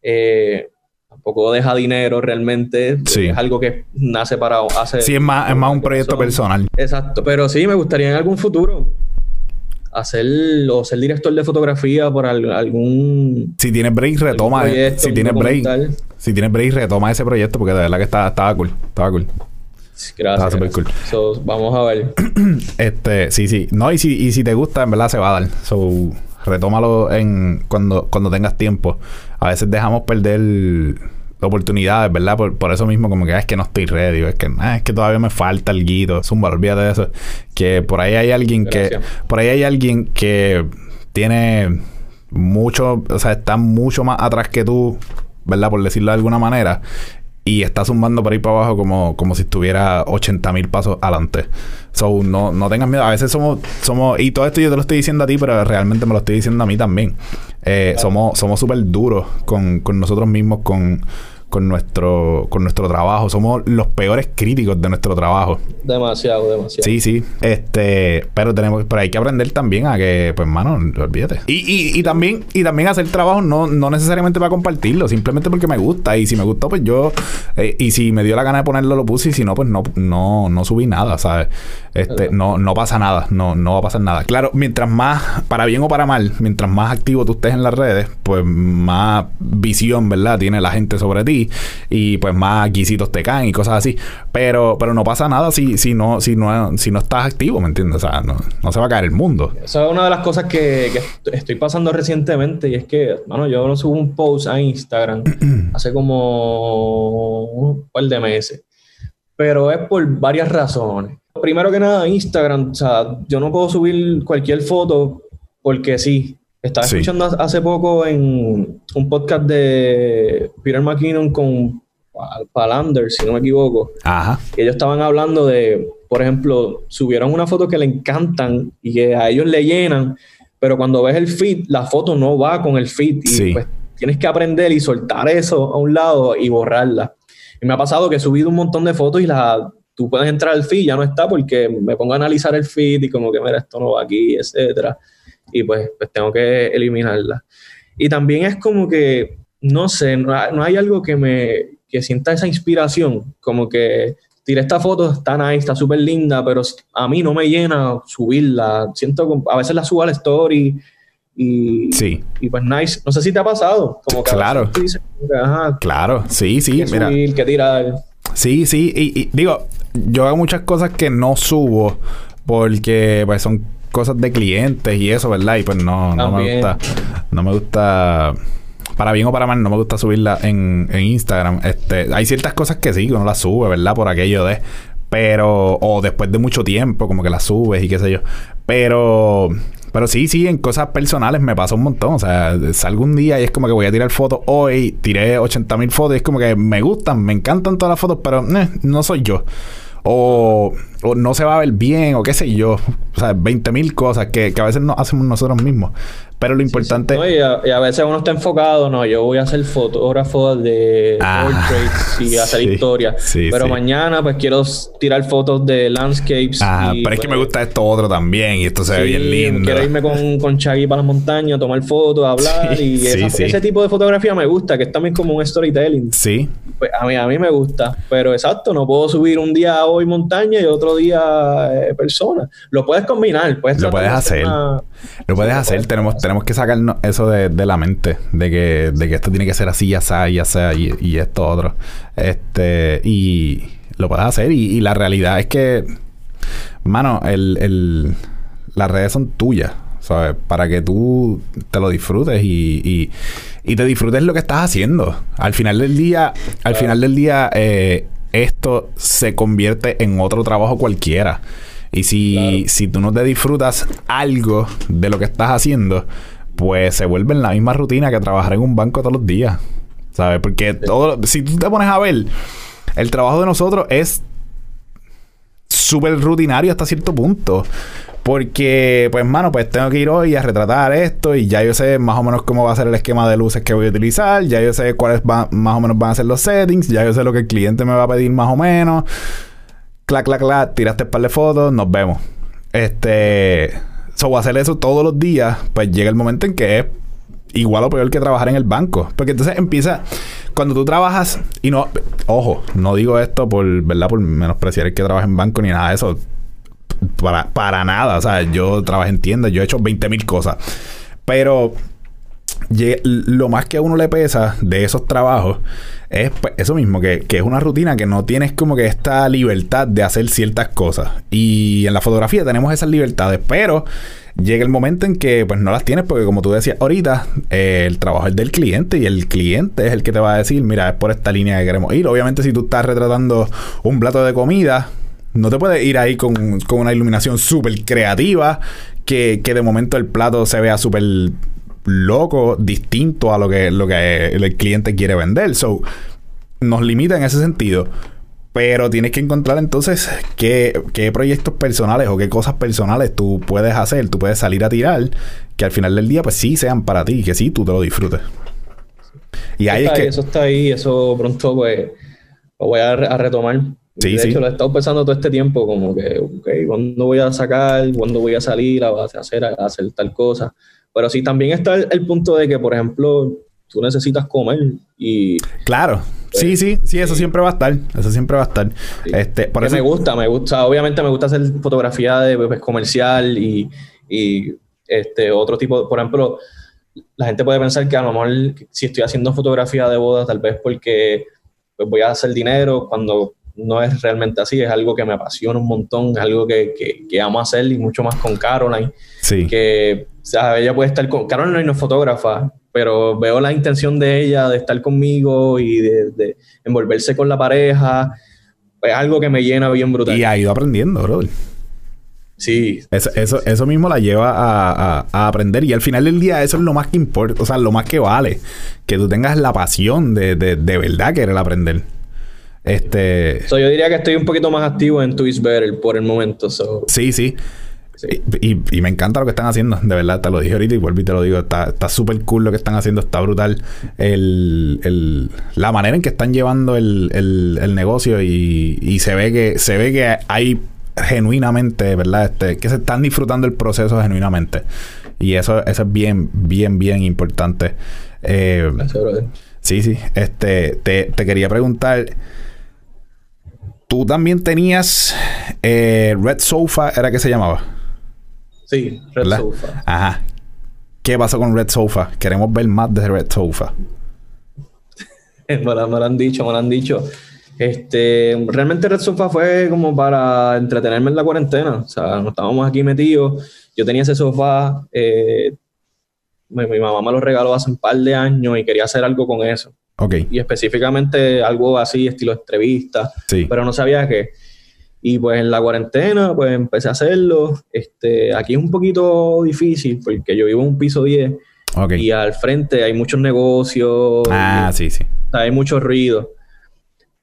Eh, tampoco deja dinero realmente. Es algo que nace para hacer. Sí, es más, es más un proyecto personal. Exacto, pero sí, me gustaría en algún futuro hacer o ser director de fotografía por algún. Si tienes break, retoma. si tienes break. Si tienes break, retoma ese proyecto porque de verdad que estaba, estaba cool. Estaba cool. Gracias. Estaba cool. vamos a ver. este, sí, sí. No, y si, y si te gusta, en verdad se va a dar. So, retómalo en cuando, cuando tengas tiempo. A veces dejamos perder oportunidades, ¿verdad? Por, eso mismo, como que ah, es que no estoy ready, es que, ah, es que todavía me falta el guito, zumba, olvídate de eso. Que por ahí hay alguien que, por ahí hay alguien que tiene mucho, o sea, está mucho más atrás que tú, ¿verdad? Por decirlo de alguna manera. y está zumbando por ahí para abajo como, como si estuviera 80 mil pasos adelante. So, no, no tengas miedo. A veces somos, somos, y todo esto yo te lo estoy diciendo a ti, pero realmente me lo estoy diciendo a mí también. Eh, somos somos súper duros con, con nosotros mismos, con con nuestro, con nuestro trabajo. Somos los peores críticos de nuestro trabajo. Demasiado, demasiado. Sí, sí. Este, pero tenemos, pero hay que aprender también a que, pues, mano, olvídate. Y, y, y también, y también hacer trabajo no, no necesariamente para compartirlo, simplemente porque me gusta. Y si me gustó, pues yo, eh, y si me dio la gana de ponerlo, lo puse, y si no, pues no, no, no subí nada, ¿sabes? Este, no, no pasa nada, no, no va a pasar nada. Claro, mientras más, para bien o para mal, mientras más activo tú estés en las redes, pues más visión, ¿verdad? Tiene la gente sobre ti y pues más guisitos te caen y cosas así. Pero, pero no pasa nada si, si, no, si, no, si no estás activo, ¿me entiendes? O sea, no, no se va a caer el mundo. Esa es una de las cosas que, estoy pasando recientemente y es que, bueno, yo no subo un post a Instagram hace como un par de meses. Pero es por varias razones. Primero que nada, Instagram, o sea, yo no puedo subir cualquier foto porque sí, estaba escuchando hace poco en un podcast de Peter McKinnon con Palander, si no me equivoco. Ajá. Y ellos estaban hablando de, por ejemplo, subieron una foto que le encantan y que a ellos le llenan, pero cuando ves el feed, la foto no va con el feed. Y pues tienes que aprender y soltar eso a un lado y borrarla. Y me ha pasado que he subido un montón de fotos y la, tú puedes entrar al feed, ya no está porque me pongo a analizar el feed y como que, mira, esto no va aquí, etcétera y pues, pues tengo que eliminarla. Y también es como que, no sé, no, hay algo que me que sienta esa inspiración, como que tiré esta foto, está nice, está súper linda, pero a mí no me llena subirla. Siento a veces la subo a la story y, sí. y pues nice. No sé si te ha pasado. Como que claro. claro, sí, sí. mira. Subir, que tirar. Sí, sí. Y, y, digo, yo hago muchas cosas que no subo porque pues son cosas de clientes y eso, ¿verdad? Y pues no, no me gusta. No me gusta. Para bien o para mal, no me gusta subirla en, en Instagram. Este, hay ciertas cosas que sí, que uno las sube, ¿verdad? Por aquello de. Pero. O después de mucho tiempo, como que las subes y qué sé yo. Pero. Pero sí, sí, en cosas personales me pasa un montón. O sea, salgo un día y es como que voy a tirar fotos hoy. Tiré 80 mil fotos y es como que me gustan, me encantan todas las fotos, pero eh, no soy yo o, no se va a ver bien, o qué sé yo. O sea, 20 mil cosas que, que, a veces no hacemos nosotros mismos. Pero lo importante... y, a, veces uno está enfocado, no, yo voy a ser fotógrafo de ah, portraits y hacer historia. pero mañana pues quiero tirar fotos de landscapes. Ah, pero es que me pues gusta esto otro también y esto se ve bien lindo. Quiero irme con, con Chagui para las montañas, tomar fotos, hablar y ese tipo de fotografía me gusta, que es también como un storytelling. Sí. Pues a mí, a mí me gusta, pero exacto, no puedo subir un día hoy montaña y otro día eh, persona. Lo puedes combinar, puedes Lo puedes hacer. Lo puedes hacer, tenemos tenemos que sacarnos eso de, de la mente, de que, de que esto tiene que ser así, ya sea, ya sea, y, y esto otro. Este, y lo puedes hacer, y, la realidad es que, mano, el, el, las redes son tuyas, ¿sabes? Para que tú te lo disfrutes y, y, y te disfrutes lo que estás haciendo. Al final del día, al final del día, eh, esto se convierte en otro trabajo cualquiera. Y si, si tú no te disfrutas algo de lo que estás haciendo, pues se vuelve en la misma rutina que trabajar en un banco todos los días. ¿Sabes? Porque todo, si tú te pones a ver, el trabajo de nosotros es súper rutinario hasta cierto punto. Porque, pues, mano, pues tengo que ir hoy a retratar esto y ya yo sé más o menos cómo va a ser el esquema de luces que voy a utilizar, ya yo sé cuáles más o menos van a ser los settings, ya yo sé lo que el cliente me va a pedir más o menos. Clac, clac, clac, tiraste un par de fotos, nos vemos. Este So, hacer eso todos los días, pues llega el momento en que es igual o peor que trabajar en el banco. Porque entonces empieza, cuando tú trabajas, y no, ojo, no digo esto por, ¿verdad? Por menospreciar el que trabaja en banco ni nada de eso. Para, para nada. O sea, yo trabajo en tiendas, yo he hecho 20 mil cosas. Pero lo más que a uno le pesa de esos trabajos es pues, eso mismo, que, es una rutina que no tienes como que esta libertad de hacer ciertas cosas. Y en la fotografía tenemos esas libertades, pero llega el momento en que pues no las tienes porque como tú decías ahorita, eh, el trabajo es del cliente y el cliente es el que te va a decir, mira, es por esta línea que queremos ir. Obviamente si tú estás retratando un plato de comida, no te puedes ir ahí con, con una iluminación súper creativa, que, que de momento el plato se vea súper loco, distinto a lo que, lo que el cliente quiere vender. So, nos limita en ese sentido. Pero tienes que encontrar entonces qué, qué, proyectos personales o qué cosas personales tú puedes hacer, tú puedes salir a tirar, que al final del día pues sí sean para ti, que sí tú te lo disfrutes. Y ahí es que... Eso está ahí, eso pronto pues lo voy a, retomar. Sí, de hecho, lo he estado pensando todo este tiempo, como que, ok, ¿cuándo voy a sacar? ¿Cuándo voy a salir a hacer, a hacer tal cosa? Pero sí, también está el punto de que, por ejemplo, tú necesitas comer y... Claro. sí, pues, sí, sí, eso siempre va a estar. Eso siempre va a estar. Este, por eso... Me gusta, me gusta. Obviamente me gusta hacer fotografía de pues, comercial y, y, este otro tipo. Por ejemplo, la gente puede pensar que a lo mejor si estoy haciendo fotografía de boda, tal vez porque pues, voy a hacer dinero cuando no es realmente así, es algo que me apasiona un montón, es algo que, que, que amo hacer y mucho más con Caroline. Sí. Que, o sea, ella puede estar con. Caroline no es fotógrafa, pero veo la intención de ella de estar conmigo y de, envolverse con la pareja. Es algo que me llena bien brutal. Y ha ido aprendiendo, bro. Sí. Eso, eso, eso, mismo la lleva a, a, aprender. Y al final del día, eso es lo más que importa, o sea, lo más que vale. Que tú tengas la pasión de, de, de verdad querer aprender. Este. yo diría que estoy un poquito más activo en Twitch Better por el momento. Sí, sí. Y, me encanta lo que están haciendo, de verdad, te lo dije ahorita y vuelvo y te lo digo, está súper cool lo que están haciendo, está brutal el, la manera en que están llevando el, negocio y, se ve que se ve que hay genuinamente, ¿verdad? Este, que se están disfrutando el proceso genuinamente. Y eso, eso es bien, bien, bien importante. Eh, sí, sí. Este, te, te quería preguntar. Tú también tenías eh, Red Sofa, ¿era que se llamaba? Sí, Red Sofa. Ajá. ¿Qué pasó con Red Sofa? Queremos ver más de Red Sofa. me, lo, han dicho, me lo han dicho. Este, realmente Red Sofa fue como para entretenerme en la cuarentena. O sea, nos estábamos aquí metidos. Yo tenía ese sofá. Eh, mi, mamá me lo regaló hace un par de años y quería hacer algo con eso. Ok. Y específicamente algo así, estilo entrevista. Sí. Pero no sabía qué. Y pues en la cuarentena, pues empecé a hacerlo. Este, aquí es un poquito difícil porque yo vivo en un piso 10 y al frente hay muchos negocios. Ah, sí, sí. Hay mucho ruido.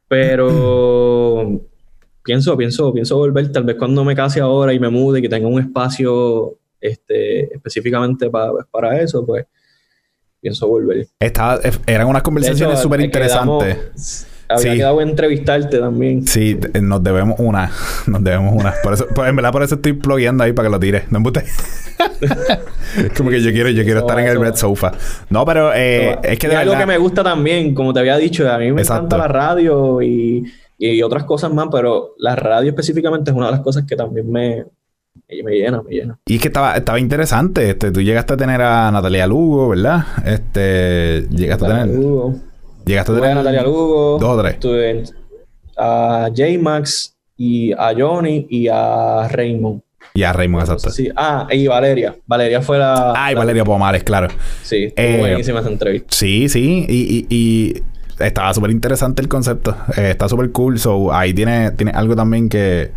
Pero pienso, pienso, pienso volver tal vez cuando me case ahora y me mude y que tenga un espacio este, específicamente para, pues, para eso, pues pienso volver. Estaba, eran unas conversaciones súper interesantes. Habría quedado entrevistarte también. Sí, nos debemos una. Nos debemos una. Por eso, en verdad, por eso estoy plugueando ahí para que lo tires. No me Como que yo quiero, yo quiero estar en el Red Sofa. No, pero eh, es que de algo que me gusta también, como te había dicho, a mí me encanta la radio y, y otras cosas más, pero la radio específicamente es una de las cosas que también me, me llena, me llena. Y es que estaba, estaba interesante. Este, tú llegaste a tener a Natalia Lugo, ¿verdad? Este, llegaste a tener. Lugo. Llegaste a tener. a Natalia Lugo. Dos o tres. Tuve a J-Max y a Johnny y a Raymond. Y a Raymond, exacto. Sí. Ah, y Valeria. Valeria fue la. Ah, y Valeria Pomares, claro. Sí, eh, buenísima esa entrevista. Sí, sí. Y, y, estaba súper interesante el concepto. Eh, está súper cool. So, ahí tiene, tiene algo también que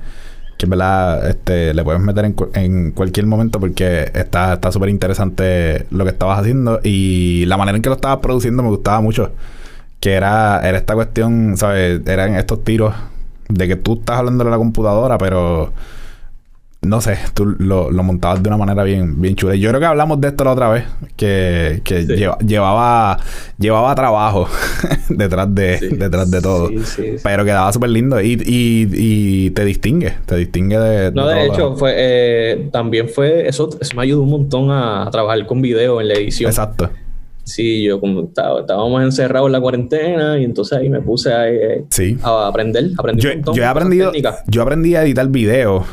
que en verdad este, le puedes meter en, en cualquier momento porque está súper interesante lo que estabas haciendo y la manera en que lo estabas produciendo me gustaba mucho. Que era, era esta cuestión, ¿sabes? Eran estos tiros de que tú estás hablando de la computadora, pero no sé, tú lo, montabas de una manera bien, bien chula. Yo creo que hablamos de esto la otra vez, que, que llevaba, llevaba trabajo detrás de, detrás de todo. Pero quedaba súper lindo y, y, y, te distingue, te distingue de... No, de, hecho, fue, eh, también fue, eso, eso me ayudó un montón a, trabajar con video en la edición. Exacto. Sí, yo como estaba, estábamos encerrados en la cuarentena y entonces ahí me puse a, eh, a aprender, aprendí yo, un montón yo he aprendido, yo aprendí a editar video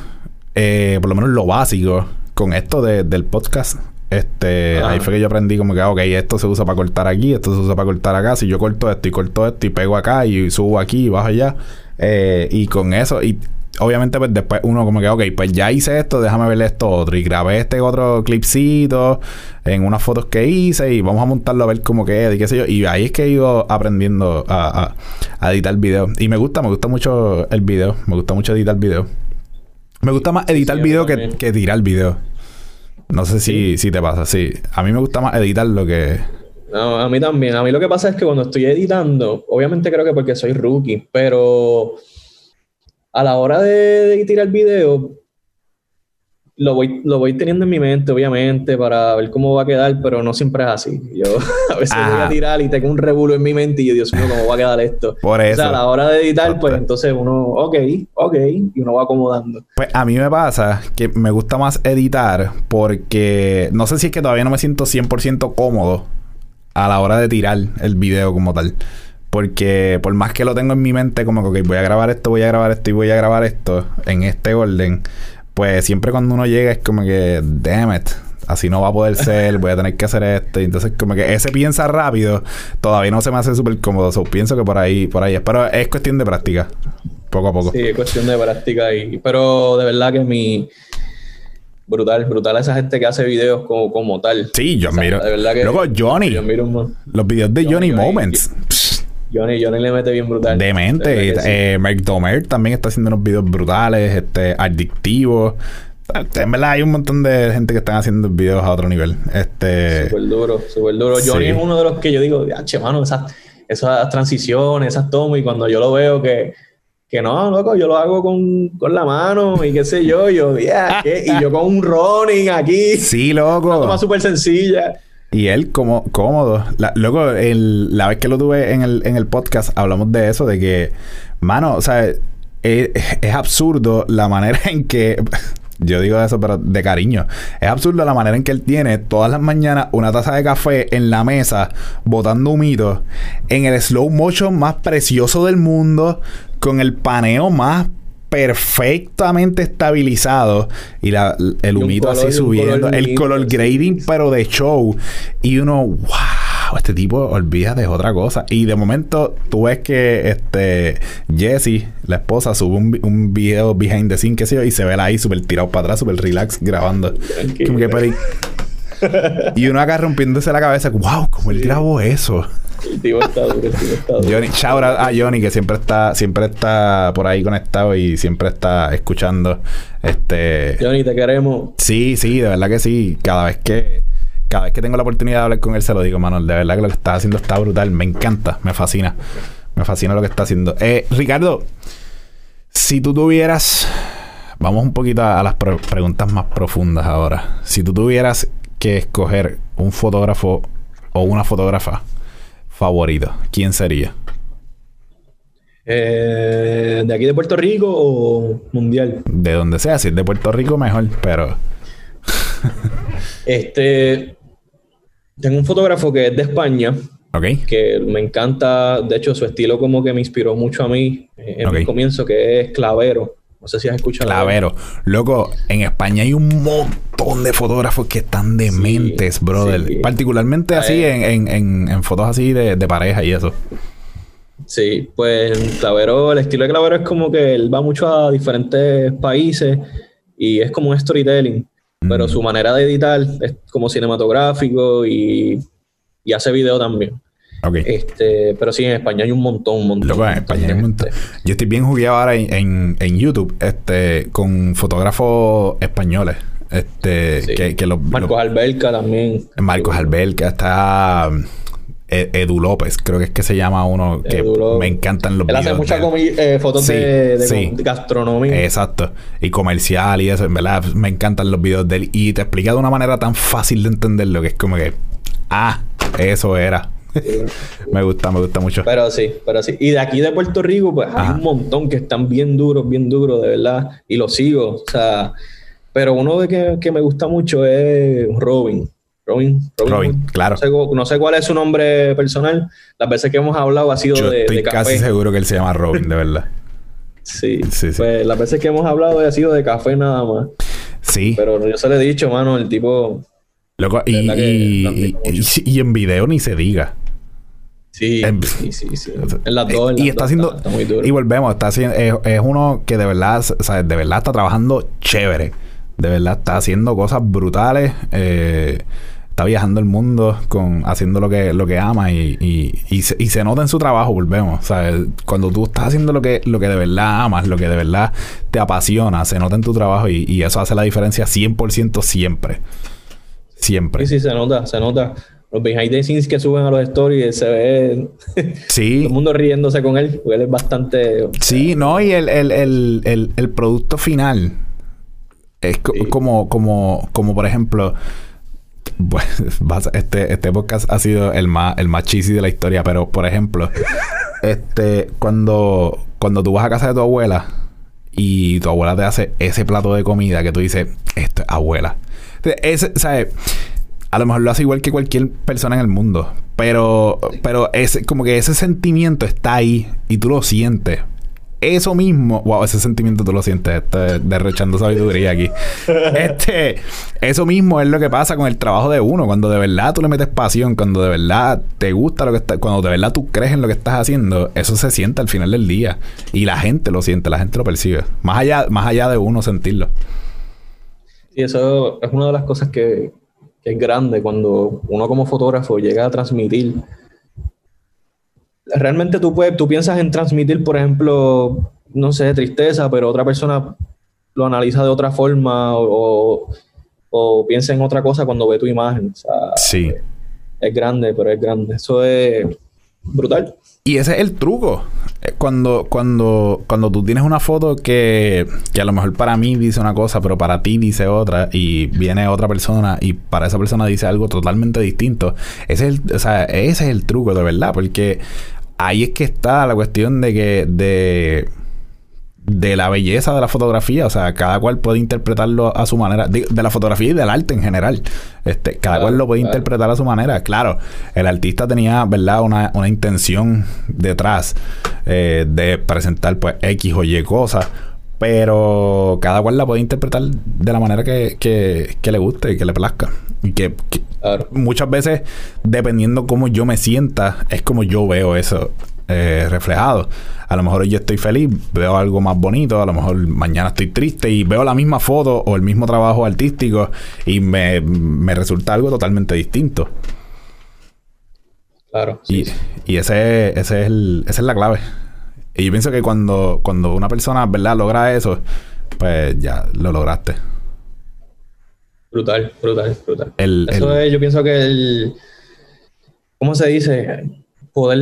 eh, por lo menos lo básico, con esto del podcast. Este, ahí fue que yo aprendí como que, ah, ok, esto se usa para cortar aquí, esto se usa para cortar acá. Si yo corto esto y corto esto y pego acá y subo aquí y bajo allá. Eh, y con eso, y obviamente pues después uno como que, ok, pues ya hice esto, déjame ver esto otro. Y grabé este otro clipcito en unas fotos que hice y vamos a montarlo a ver cómo queda y qué sé yo. Y ahí es que he ido aprendiendo a, a editar video. Y me gusta, me gusta mucho el video. Me gusta mucho editar video. Me gusta más editar el video que, tirar el video. No sé si, si te pasa, sí. A mí me gusta más editarlo que, No, a mí también. A mí lo que pasa es que cuando estoy editando, obviamente creo que porque soy rookie, pero a la hora de, de tirar el video, lo voy, lo voy teniendo en mi mente, obviamente, para ver cómo va a quedar, pero no siempre es así. Yo a veces voy a tirar y tengo un revuelo en mi mente y yo, Dios mío, ¿cómo va a quedar esto? Por eso. O sea, a la hora de editar, pues entonces uno, ok, ok, y uno va acomodando. Pues a mí me pasa que me gusta más editar porque no sé si es que todavía no me siento 100% cómodo a la hora de tirar el video como tal. Porque por más que lo tengo en mi mente, como que voy a grabar esto, voy a grabar esto y voy a grabar esto en este orden pues siempre cuando uno llega es como que, damn it, así no va a poder ser, voy a tener que hacer esto. Y entonces, como que ese piensa rápido, todavía no se me hace súper cómodo. pienso que por ahí, por ahí es. Pero es cuestión de práctica, poco a poco. Sí, es cuestión de práctica. Y, pero de verdad que es mi. Brutal, brutal esa gente que hace videos como, como tal. Sí, yo miro. De verdad que. Luego, Johnny. Yo miro los videos de Johnny, Moments. Johnny, Johnny le mete bien brutal. Demente. Eh, Mark Domer también está haciendo unos videos brutales, este, adictivos. En verdad hay un montón de gente que están haciendo videos a otro nivel. Este... Súper duro, súper duro. Johnny es uno de los que yo digo, che, mano, esas, esas transiciones, esas tomas, y cuando yo lo veo que, que no, loco, yo lo hago con, con la mano y qué sé yo, yo, yeah, y yo con un running aquí. Sí, loco. Una toma súper sencilla. Y él como cómodo. luego, la vez que lo tuve en el, en el podcast, hablamos de eso, de que, mano, o sea, es, absurdo la manera en que... Yo digo eso, pero de cariño. Es absurdo la manera en que él tiene todas las mañanas una taza de café en la mesa, botando humito, en el slow motion más precioso del mundo, con el paneo más perfectamente estabilizado y la, el humito así subiendo, el color grading pero de show. Y uno, wow, este tipo olvida de otra cosa y de momento tú ves que este Jessie, la esposa, sube un, un video behind the scene que sé y se ve ahí súper tirado para atrás, súper relax grabando. y uno acá rompiéndose la cabeza, wow, ¿cómo él grabó eso? El tipo está duro, el tipo está duro. Johnny, shout out a Johnny que siempre está, siempre está por ahí conectado y siempre está escuchando. Este. Johnny, te queremos. Sí, sí, de verdad que sí. Cada vez que, cada vez que tengo la oportunidad de hablar con él, se lo digo, Manuel. De verdad que lo que está haciendo está brutal. Me encanta, me fascina. Me fascina lo que está haciendo. Eh, Ricardo, si tú tuvieras. Vamos un poquito a, las preguntas más profundas ahora. Si tú tuvieras que escoger un fotógrafo o una fotógrafa favorito, ¿quién sería? Eh, ¿De aquí de Puerto Rico o mundial? De donde sea, si es de Puerto Rico mejor, pero... este... Tengo un fotógrafo que es de España. Que me encanta, de hecho su estilo como que me inspiró mucho a mí en el comienzo, que es Clavero. No sé si has escuchado. Clavero. Loco, en España hay un montón de fotógrafos que están dementes, brother. Particularmente así en, fotos así de, pareja y eso. Sí, pues Clavero, el estilo de Clavero es como que él va mucho a diferentes países y es como un storytelling. Pero mm. su manera de editar es como cinematográfico y, y hace video también. Este, pero sí, en España hay un montón, un montón. en España hay un montón. Yo estoy bien jugueado ahora en, YouTube, este, con fotógrafos españoles. Este, que, que Marcos Alberca también. Marcos Alberca, está eh, Edu López, creo que es que se llama uno que me encantan los Él hace muchas eh, fotos de, gastronomía. Exacto. Y comercial y eso, en verdad, me encantan los videos de él. Y te explica de una manera tan fácil de entenderlo que es como que, ah, eso era. me gusta, me gusta mucho. Pero sí, pero sí. Y de aquí de Puerto Rico, pues hay un montón que están bien duros, bien duros, de verdad. Y lo sigo. O sea, pero uno de que, que me gusta mucho es Robin. Robin, Robin, claro. No sé, cuál es su nombre personal. Las veces que hemos hablado ha sido Yo de, estoy casi seguro que él se llama Robin, de verdad. sí, sí, Pues las veces que hemos hablado ha sido de café nada más. Sí. Pero yo se le he dicho, mano, el tipo Loco, y, y, en video ni se diga. Sí, sí, sí, sí. En las dos, y está haciendo. y volvemos, está haciendo. Es, uno que de verdad, o sea, de verdad está trabajando chévere. De verdad está haciendo cosas brutales. Eh, está viajando el mundo con haciendo lo que lo que ama y, y, y, se, y, se, nota en su trabajo, volvemos. O sea, cuando tú estás haciendo lo que, lo que de verdad amas, lo que de verdad te apasiona, se nota en tu trabajo y, eso hace la diferencia 100% siempre. Siempre. Sí, sí, se nota, se nota. los behind the scenes que suben a los stories se ve sí. todo el mundo riéndose con él, porque él es bastante... Sí, no, y el, el, el, el producto final es como, como, como por ejemplo... este, este podcast ha sido el más, el más cheesy de la historia, pero por ejemplo, este, cuando, cuando tú vas a casa de tu abuela y tu abuela te hace ese plato de comida que tú dices, esto es abuela. Ese, ¿sabes? A lo mejor lo hace igual que cualquier persona en el mundo. Pero, pero es como que ese sentimiento está ahí y tú lo sientes eso mismo, wow, ese sentimiento tú lo sientes, este, derrochando sabiduría aquí. este, eso mismo es lo que pasa con el trabajo de uno, cuando de verdad tú le metes pasión, cuando de verdad te gusta lo que está, cuando de verdad tú crees en lo que estás haciendo, eso se siente al final del día y la gente lo siente, la gente lo percibe, más allá, más allá de uno sentirlo. Y eso es una de las cosas que, que es grande cuando uno como fotógrafo llega a transmitir realmente tú, puedes, tú piensas en transmitir, por ejemplo, no sé, tristeza, pero otra persona lo analiza de otra forma o, piensa en otra cosa cuando ve tu imagen. sí. Es grande, pero es grande. Eso es brutal. Y ese es el truco. Eh, cuando, cuando, cuando tú tienes una foto que, que a lo mejor para mí dice una cosa, pero para ti dice otra, y viene otra persona y para esa persona dice algo totalmente distinto, ese es el, o sea, ese es el truco de verdad, porque ahí es que está la cuestión de que de de la belleza de la fotografía, o sea, cada cual puede interpretarlo a su manera, de, la fotografía y del arte en general. Este, cada cual lo puede interpretar a su manera. Claro, el artista tenía, ¿verdad?, una, una intención detrás eh, de presentar pues X o Y cosas, pero cada cual la puede interpretar de la manera que, que, que le guste y que le plazca. Y que, muchas veces, dependiendo cómo yo me sienta, es como yo veo eso eh, reflejado. A lo mejor hoy yo estoy feliz, veo algo más bonito, a lo mejor mañana estoy triste y veo la misma foto o el mismo trabajo artístico y me, resulta algo totalmente distinto. Claro. y, y ese, ese es el, esa es la clave. Y yo pienso que cuando, cuando una persona, ¿verdad?, logra eso, pues ya lo lograste. Brutal, brutal, brutal. Eso es, yo pienso que el. ¿Cómo se dice? Poder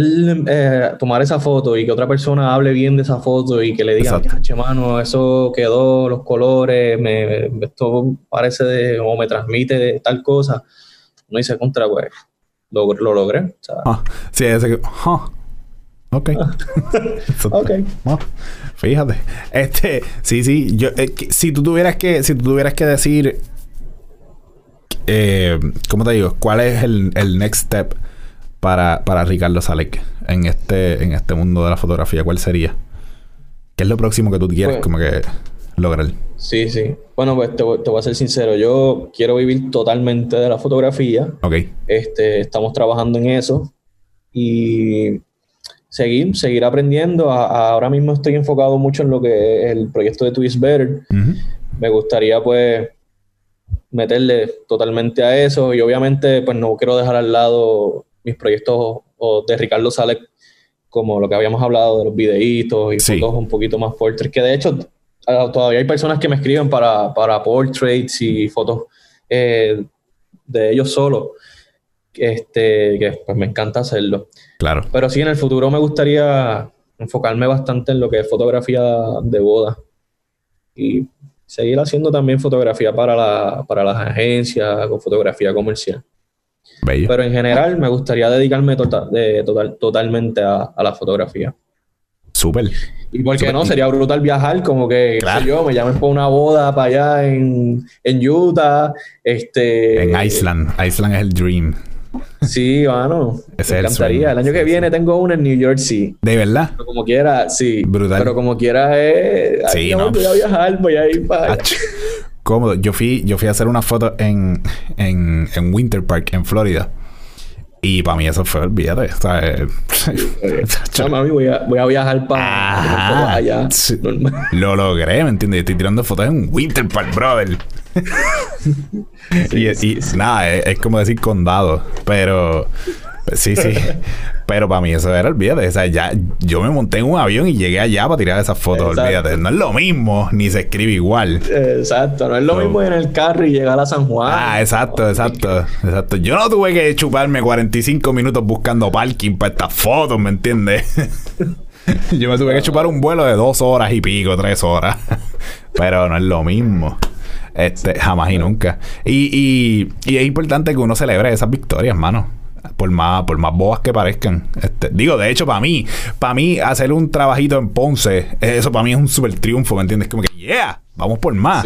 eh, tomar esa foto y que otra persona hable bien de esa foto y que le diga, che, mano, eso quedó, los colores, me, esto parece de, o me transmite tal cosa. Uno dice, contra, pues, lo, lo logré. Ah, sí, ese que. Ok. Ah. ok. fíjate. Este, sí, sí. Yo, eh, si tú tuvieras que, si tú tuvieras que decir eh, ¿cómo te digo? ¿Cuál es el, next step para, para Ricardo Salek en este, en este mundo de la fotografía? ¿Cuál sería? ¿Qué es lo próximo que tú quieres pues como que lograr? Sí, sí. Bueno, pues te, voy a ser sincero. Yo quiero vivir totalmente de la fotografía. Ok. Este, estamos trabajando en eso. Y seguir, seguir aprendiendo. ahora mismo estoy enfocado mucho en lo que es el proyecto de Twist Better. Me gustaría, pues, meterle totalmente a eso. Y obviamente pues no quiero dejar al lado mis proyectos de Ricardo Sale como lo que habíamos hablado de los videitos y fotos un poquito más portraits que de hecho todavía hay personas que me escriben para, para portraits y fotos eh, de ellos solos este que pues me encanta hacerlo. Claro. Pero sí en el futuro me gustaría enfocarme bastante en lo que es fotografía de boda. Y seguir haciendo también fotografía para, la, para las agencias, con fotografía comercial. Pero en general me gustaría dedicarme tota-, de, total, totalmente a, la fotografía. Súper. Y porque no, sería brutal viajar, como que yo, me llamen por una boda para allá en, en Utah. Este, en Iceland. Iceland es el dream. Sí, bueno. me encantaría. El, año que viene tengo una en New Jersey. ¿De verdad? Pero como quiera, sí. Brutal. Pero como quiera, eh, sí, no. voy a viajar, voy a ir para. Cómodo. Yo fui, yo fui a hacer una foto en, en, en Winter Park, en Florida. Y para mí eso fue, olvídate. ¿sabes? no, mami, voy a, voy a viajar para allá. Lo logré, ¿me entiendes? Estoy tirando fotos en Winter Park, brother. y, nada, es, como decir condado. Pero, Sí, sí. Pero para mí eso era, olvídate. O sea, ya yo me monté en un avión y llegué allá para tirar esas fotos, olvídate. No es lo mismo, ni se escribe igual. Exacto, no es lo mismo ir en el carro y llegar a San Juan. Ah, exacto, exacto, exacto. Yo no tuve que chuparme 45 minutos buscando parking para estas fotos, ¿me entiendes? yo me tuve que chupar un vuelo de dos horas y pico, tres horas. Pero no es lo mismo. Este, jamás y nunca. Y, y, y es importante que uno celebre esas victorias, mano por más, por más bobas que parezcan. Este, digo, de hecho, para mí, para mí, hacer un trabajito en Ponce, eso para mí es un super triunfo, ¿me entiendes? Como que, yeah, vamos por más.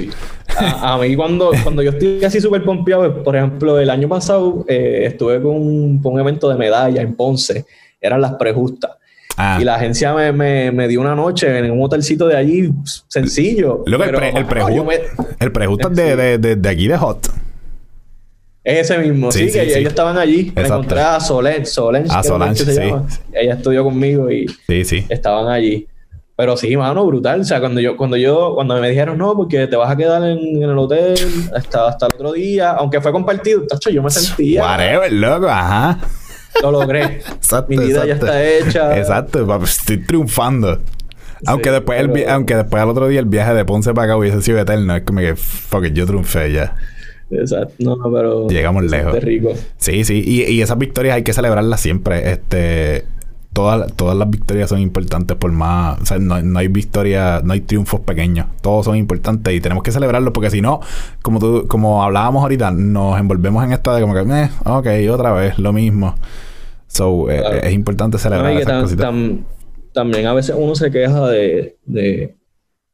A, mí cuando, cuando yo estoy así súper pompeado, por ejemplo, el año pasado eh, estuve con un, un, evento de medalla en Ponce, eran las prejustas. Ah. Y la agencia me, me, me, dio una noche en un hotelcito de allí, sencillo. Lo el, pre, el, prejusta de, de, de, aquí de Hot. Es ese mismo, sí, que ellos estaban allí. Me encontré a Solange, Solange, a Solange, se llama. Ella estudió conmigo y sí, sí. estaban allí. Pero sí, mano, brutal. O sea, cuando yo, cuando yo, cuando me dijeron no, porque te vas a quedar en, en el hotel hasta, hasta el otro día, aunque fue compartido, tacho, yo me sentía. Whatever, loco, ajá. Lo logré. exacto, Mi vida ya está hecha. Exacto, estoy triunfando. Aunque después el aunque después al otro día el viaje de Ponce para acá hubiese sido eterno, es como que fuck yo triunfé ya. Exacto, no, pero llegamos lejos. rico. Sí, sí, y, y esas victorias hay que celebrarlas siempre. Este Todas, todas las victorias son importantes por más... O sea, no, no hay victorias, no hay triunfos pequeños. Todos son importantes y tenemos que celebrarlos porque si no, como tú, como hablábamos ahorita, nos envolvemos en esta de como que, eh, ok, otra vez, lo mismo. So, eh, es importante celebrar esas cositas. también a veces uno se queja de, de,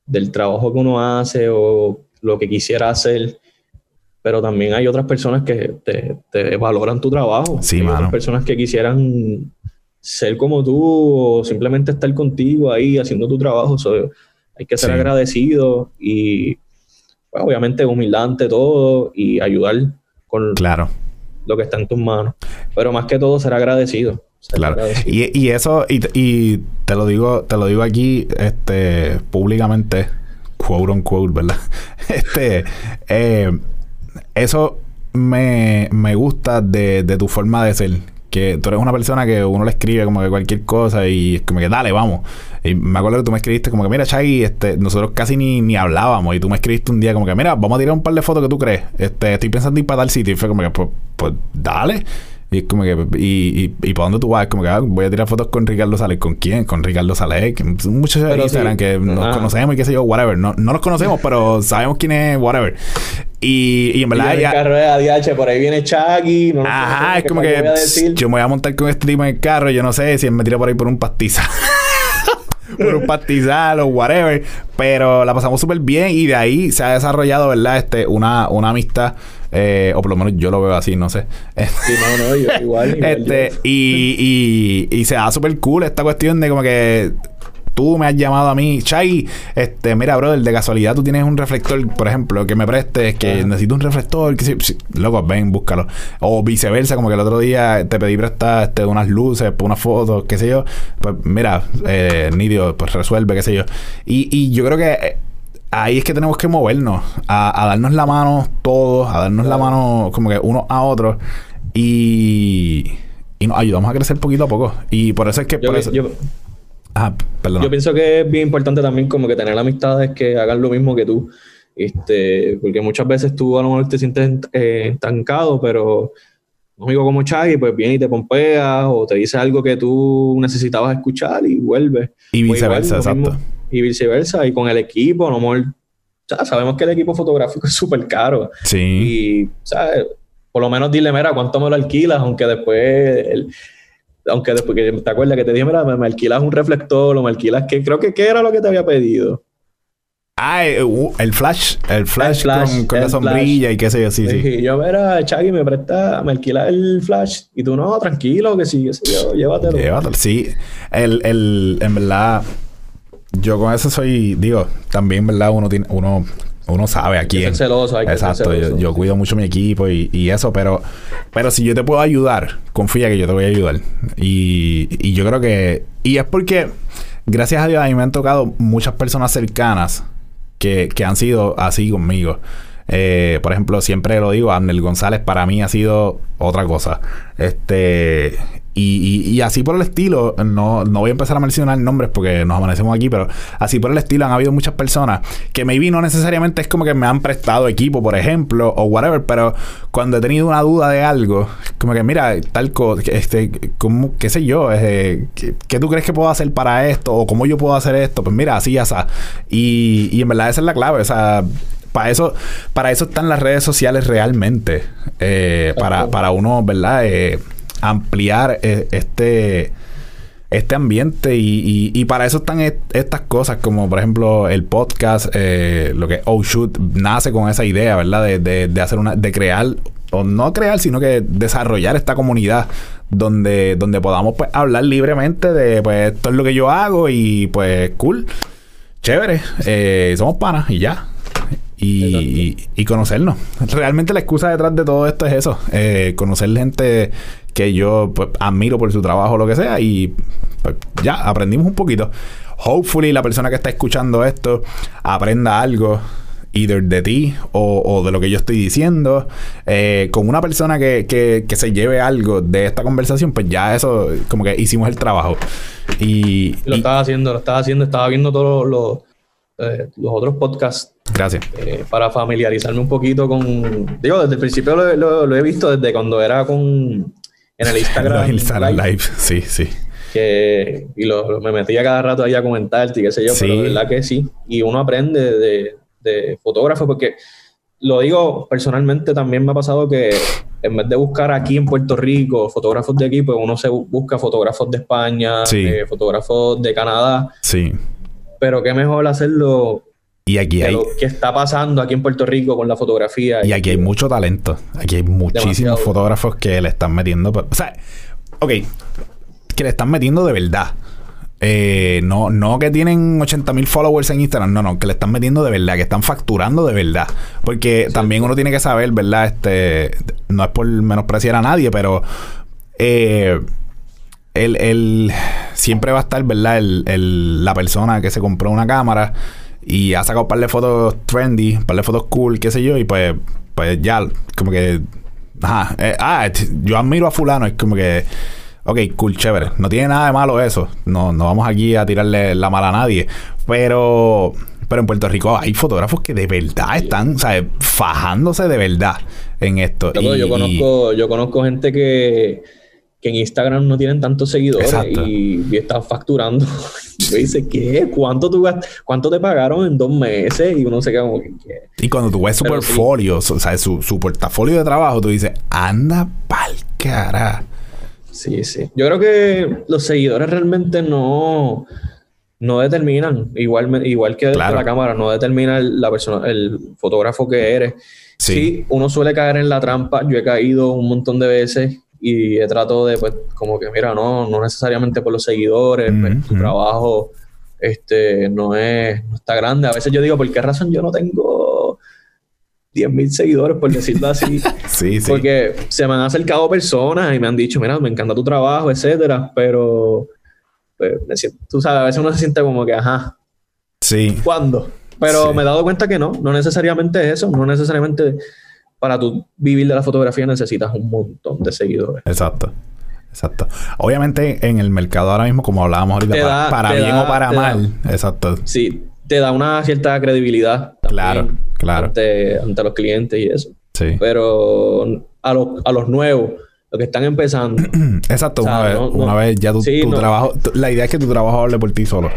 del trabajo que uno hace o lo que quisiera hacer pero también hay otras personas que te, te valoran tu trabajo. Sí, hay otras personas que quisieran ser como tú o simplemente estar contigo ahí haciendo tu trabajo. hay que ser agradecido y pues, obviamente humildad ante todo y ayudar con claro. lo que está en tus manos. Pero más que todo ser agradecido. claro. Y, y, eso, y, y, te lo digo, te lo digo aquí, este, públicamente, quote on quote, ¿verdad? este, eh, eso me, me gusta de, de, tu forma de ser. Tú eres una persona que uno le escribe como que cualquier cosa y es como que dale, vamos. Y me acuerdo que tú me escribiste como que, mira, Chagui, este, nosotros casi ni, ni hablábamos y tú me escribiste un día como que, mira, vamos a tirar un par de fotos que tú crees. Este, estoy pensando en ir para tal sitio y fue como que, pues, pues dale. Y es como que, y, y, y para dónde tú vas, es como que ah, voy a tirar fotos con Ricardo Sales. ¿Con quién? Con Ricardo Sales. Muchos de Instagram que nos conocemos y qué sé yo, whatever. No, no nos conocemos, pero sabemos quién es, whatever. Y, y en verdad. Y ya, el carro de ADH, por ahí viene Chucky. No Ajá, es como que yo me voy a montar con este tipo en el carro. Yo no sé si él me tira por ahí por un pastiza. por un pastizal o whatever. Pero la pasamos súper bien y de ahí se ha desarrollado, ¿verdad? Este, una, una amistad eh, o por lo menos yo lo veo así, no sé. Sí, no, no, igual. este, y, y, y se da súper cool esta cuestión de como que tú me has llamado a mí, Chai, este, mira, brother, de casualidad tú tienes un reflector, por ejemplo, que me prestes, que necesito un reflector, que sí, loco, ven, búscalo. O viceversa, como que el otro día te pedí prestar este, unas luces, unas fotos, qué sé yo. Pues mira, eh, Nidio, pues resuelve, qué sé yo. Y, y yo creo que eh, ahí es que tenemos que movernos, a, darnos la mano todos, a darnos la mano como que uno a otro y, y nos ayudamos a crecer poquito a poco. Y por eso es que... Yo, por eso, yo, yo pienso que es bien importante también como que tener amistades que hagan lo mismo que tú. Este, porque muchas veces tú a lo mejor te sientes eh, estancado, pero un amigo como Chagui, pues viene y te pompea o te dice algo que tú necesitabas escuchar y vuelve. Y viceversa, exacto y viceversa. Y con el equipo, no ya sabemos que el equipo fotográfico es súper caro. Sí. Y, ¿sabes? Por lo menos dile, mira, ¿cuánto me lo alquilas? Aunque después, aunque después, que te acuerdas que te dije, mira, me, alquilas un reflector o me alquilas, que creo que ¿qué era lo que te había pedido? Ah, eh, uh, el flash, el flash, con, la sombrilla y qué sé yo, sí, sí. Y yo, mira, Chagui, me presta, me alquila el flash. Y tú, no, tranquilo, que sí, qué sé yo, llévatelo. Llévatelo, sí. El, el, en verdad, yo con eso soy, digo, también, ¿verdad? Uno tiene, uno, uno sabe a quién. celoso, hay Exacto, Yo, cuido mucho mi equipo y, y, eso, pero, pero si yo te puedo ayudar, confía que yo te voy a ayudar. Y, y yo creo que, y es porque, gracias a Dios, a mí me han tocado muchas personas cercanas que, que han sido así conmigo. Eh, por ejemplo, siempre lo digo, Abner González para mí ha sido otra cosa. Este, y, y, así por el estilo, no, no voy a empezar a mencionar nombres porque nos amanecemos aquí, pero así por el estilo han habido muchas personas que maybe no necesariamente es como que me han prestado equipo, por ejemplo, o whatever, pero cuando he tenido una duda de algo, como que mira, tal cosa, este, como, qué sé yo, eh, ¿qué, tú crees que puedo hacer para esto? O cómo yo puedo hacer esto, pues mira, así ya está. Y, y en verdad esa es la clave, o sea, para eso, para eso están las redes sociales realmente. Eh, para, para uno, ¿verdad? Eh, ampliar eh, este este ambiente y, y, para eso están estas cosas como por ejemplo el podcast eh, lo que Oh Shoot nace con esa idea verdad de, de, hacer una de crear o no crear sino que desarrollar esta comunidad donde donde podamos pues hablar libremente de pues esto es lo que yo hago y pues cool chévere eh, somos panas y ya y, y, conocernos. Realmente la excusa detrás de todo esto es eso, eh, conocer gente que yo pues, admiro por su trabajo o lo que sea y pues, ya aprendimos un poquito. Hopefully la persona que está escuchando esto aprenda algo either de ti o, de lo que yo estoy diciendo. Eh, con una persona que, que, se lleve algo de esta conversación, pues ya eso, como que hicimos el trabajo. Y, lo estaba haciendo, lo estaba haciendo, estaba viendo todos los, eh, los otros podcasts. Gracias. Eh, para familiarizarme un poquito con. Digo, desde el principio lo, he visto desde cuando era con en el Instagram. Instagram Live. sí, sí. Que, y lo, me metía cada rato ahí a comentarte y qué sé yo, pero de verdad que sí. Y uno aprende de, de fotógrafo porque lo digo personalmente, también me ha pasado que en vez de buscar aquí en Puerto Rico fotógrafos de aquí, pues uno se busca fotógrafos de España, eh, fotógrafos de Canadá. Sí. Pero qué mejor hacerlo y aquí hay. ¿Qué está pasando aquí en Puerto Rico con la fotografía? Y, aquí hay mucho talento. Aquí hay muchísimos fotógrafos que le están metiendo. O sea, ok, que le están metiendo de verdad. Eh, no, no que tienen 80 mil followers en Instagram, no, no, que le están metiendo de verdad, que están facturando de verdad. Porque también uno tiene que saber, ¿verdad? Este, no es por menospreciar a nadie, pero eh, el, siempre va a estar, ¿verdad? El, la persona que se compró una cámara y ha sacado un par de fotos trendy, un par de fotos cool, qué sé yo, y pues, pues ya, como que. Ajá, eh, ah, yo admiro a Fulano, es como que. Ok, cool, chévere. No tiene nada de malo eso. No, no vamos aquí a tirarle la mala a nadie. Pero. Pero en Puerto Rico hay fotógrafos que de verdad están, ¿sabes? Fajándose de verdad en esto. yo, conozco, yo conozco gente que que en Instagram no tienen tantos seguidores y, están facturando. y dice, ¿qué? ¿Cuánto, tú, ¿Cuánto te pagaron en dos meses? Y uno se queda como que... Y cuando tú ves su portfolio, o sea, su, su, portafolio de trabajo, tú dices, anda pa'l cara. Sí, sí. Yo creo que los seguidores realmente no, no determinan, igual, igual que la cámara, no determina la persona, el fotógrafo que eres. sí, uno suele caer en la trampa. Yo he caído un montón de veces y he tratado de, pues, como que, mira, no, no necesariamente por los seguidores, pues, tu trabajo este, no, es, no está grande. A veces yo digo, ¿por qué razón yo no tengo 10.000 seguidores, por decirlo así? sí, sí. Porque se me han acercado personas y me han dicho, mira, me encanta tu trabajo, etcétera, pero, pues, tú sabes, a veces uno se siente como que, ajá. Sí. ¿Cuándo? Pero me he dado cuenta que no, no necesariamente eso, no necesariamente para tú vivir de la fotografía necesitas un montón de seguidores. Exacto. Exacto. Obviamente en el mercado ahora mismo, como hablábamos ahorita, para, bien o para mal. exacto. Sí, te da una cierta credibilidad. Claro, claro. Ante, los clientes y eso. Sí. Pero a, a los nuevos, los que están empezando. Exacto, una, vez, una vez ya tu, tu trabajo, la idea es que tu trabajo hable por ti solo.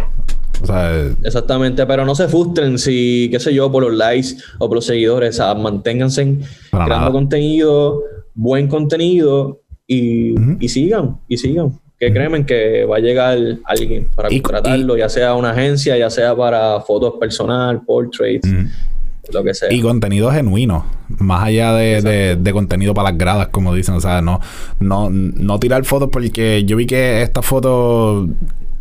Exactamente, pero no se frustren si, qué sé yo, por los likes o por los seguidores. O sea, manténganse creando contenido, buen contenido y, sigan, y sigan. Que créanme que va a llegar alguien para contratarlo, ya sea una agencia, ya sea para fotos personal, portraits. Lo que sea. Y contenido genuino, más allá de, de, contenido para las gradas, como dicen. O sea, no, no, no tirar fotos porque yo vi que esta foto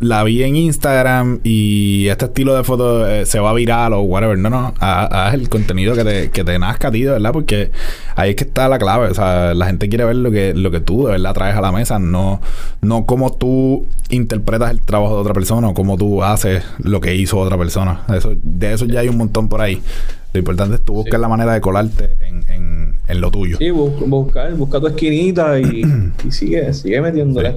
la vi en Instagram y este estilo de foto eh, se va a viral o whatever. No, no, haz el contenido que te, que te nazca a ti, de verdad, porque ahí es que está la clave. O sea, la gente quiere ver lo que, lo que tú de verdad traes a la mesa, no, no cómo tú interpretas el trabajo de otra persona o cómo tú haces lo que hizo otra persona. Eso, de eso ya hay un montón por ahí. Lo importante es tú buscar la manera de colarte en, en, lo tuyo. Sí, buscar, busca tu esquinita y, y sigue, sigue metiéndole.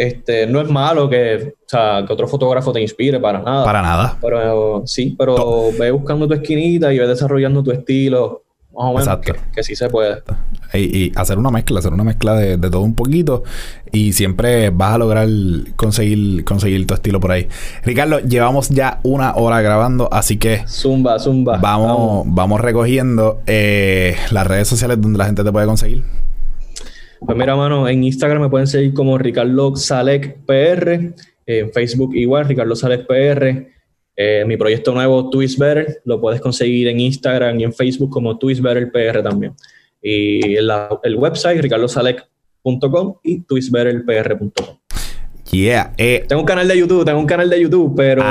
Este, no es malo que, o sea, que otro fotógrafo te inspire para nada. Para nada. Pero sí, pero ve buscando tu esquinita y ve desarrollando tu estilo más o menos, que, sí se puede. Y, hacer una mezcla, hacer una mezcla de, todo un poquito y siempre vas a lograr conseguir, conseguir tu estilo por ahí. Ricardo, llevamos ya una hora grabando, así que... Zumba, zumba. Vamos, vamos. recogiendo eh, las redes sociales donde la gente te puede conseguir. Pues mira, mano, en Instagram me pueden seguir como Ricardo Salek PR, en Facebook igual, Ricardo Salek PR. Eh, mi proyecto nuevo, Twist Better, lo puedes conseguir en Instagram y en Facebook como Twist Better PR también. Y el website, ricardosalek.com y twistbetterpr.com. Yeah. Eh. Tengo un canal de YouTube, tengo un canal de YouTube, pero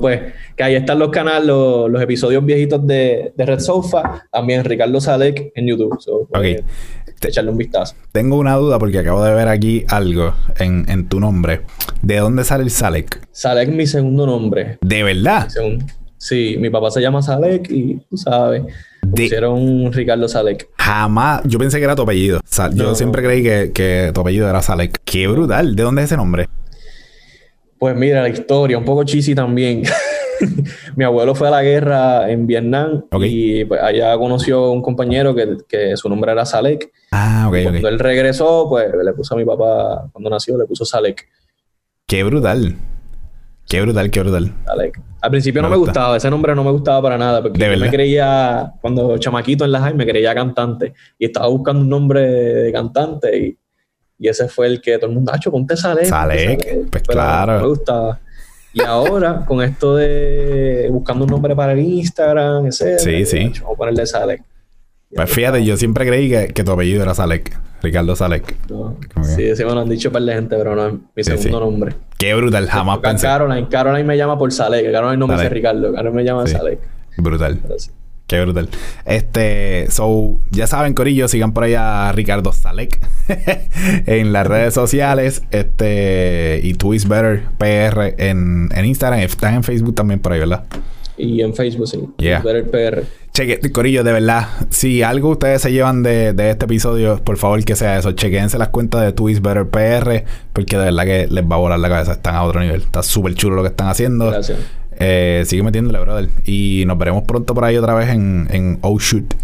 pues que ahí están los canales, los, episodios viejitos de, Red Sofa, también Ricardo Salek en YouTube. So, pues, echarle un vistazo. Tengo una duda porque acabo de ver aquí algo en, tu nombre. ¿De dónde sale el Salek? Salek es mi segundo nombre. ¿De verdad? Sí, mi papá se llama Salek y tú sabes. Pusieron Ricardo Salek. Jamás. Yo pensé que era tu apellido. Yo siempre creí que, que, tu apellido era Salek. Qué brutal. ¿De dónde es ese nombre? Pues mira, la historia, un poco cheesy también. mi abuelo fue a la guerra en Vietnam y pues, allá conoció un compañero que, su nombre era Salek. Ah, ok, Cuando él regresó, pues le puso a mi papá, cuando nació, le puso Salek. Qué brutal. Qué brutal, qué brutal. Salek. Al principio no me gustaba, ese nombre no me gustaba para nada, porque yo me creía, cuando chamaquito en la high, me creía cantante y estaba buscando un nombre de cantante y, ese fue el que todo el mundo, ha hecho, ponte Salek. Salek, pues claro. No me gustaba. Y ahora, con esto de buscando un nombre para el Instagram, etc. Sí, sí. Vamos a ponerle Salek. Pues fíjate, yo siempre creí que, tu apellido era Salek. Ricardo Salek. Sí, sí, me lo han dicho para la gente, pero no es mi segundo nombre. Qué brutal, jamás pensé. Caroline, Caroline me llama por Salek. Caroline no me dice Ricardo, Caroline me llama Salek. Brutal. Qué brutal. Este, so, ya saben, Corillo, sigan por ahí a Ricardo Salek en las redes sociales. Este, y Twist Better PR en, en Instagram. Están en Facebook también por ahí, ¿verdad? Y en Facebook, sí. Yeah. Better PR. Cheque, Corillo, de verdad, si algo ustedes se llevan de, de, este episodio, por favor que sea eso. Chequense las cuentas de Twist Better PR, porque de verdad que les va a volar la cabeza. Están a otro nivel. Está súper chulo lo que están haciendo. Gracias. Eh, sigue metiéndole, brother. Y nos veremos pronto por ahí otra vez en, en Oh Shoot.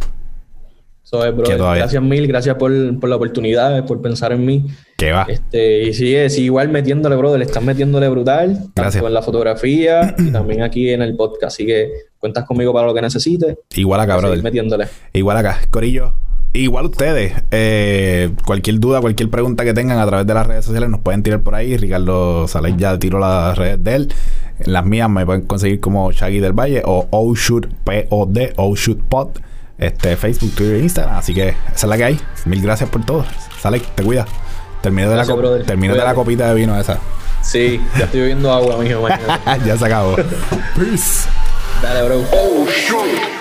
So, brother, gracias mil, gracias por, por, la oportunidad, por pensar en mí. Que va. Este, y sigue, sigue igual metiéndole, brother. Le estás metiéndole brutal. Gracias. Tanto en la fotografía y también aquí en el podcast. Así que cuentas conmigo para lo que necesites. Igual acá, brother. metiéndole. Igual acá. Corillo, Igual ustedes, eh, cualquier duda, cualquier pregunta que tengan a través de las redes sociales nos pueden tirar por ahí. Ricardo Sales ya tiró las redes de él. Las mías me pueden conseguir como Shaggy del Valle o Oshoot P-O-D, Oshoot Pod. Este, Facebook, Twitter, Instagram. Así que esa es la que hay. Mil gracias por todo. Sale, te cuida. Termino de, la, termino de la copita de vino esa. Sí, ya estoy bebiendo agua, mijo. ya se acabó. Peace. Dale, bro. Oh, shoot.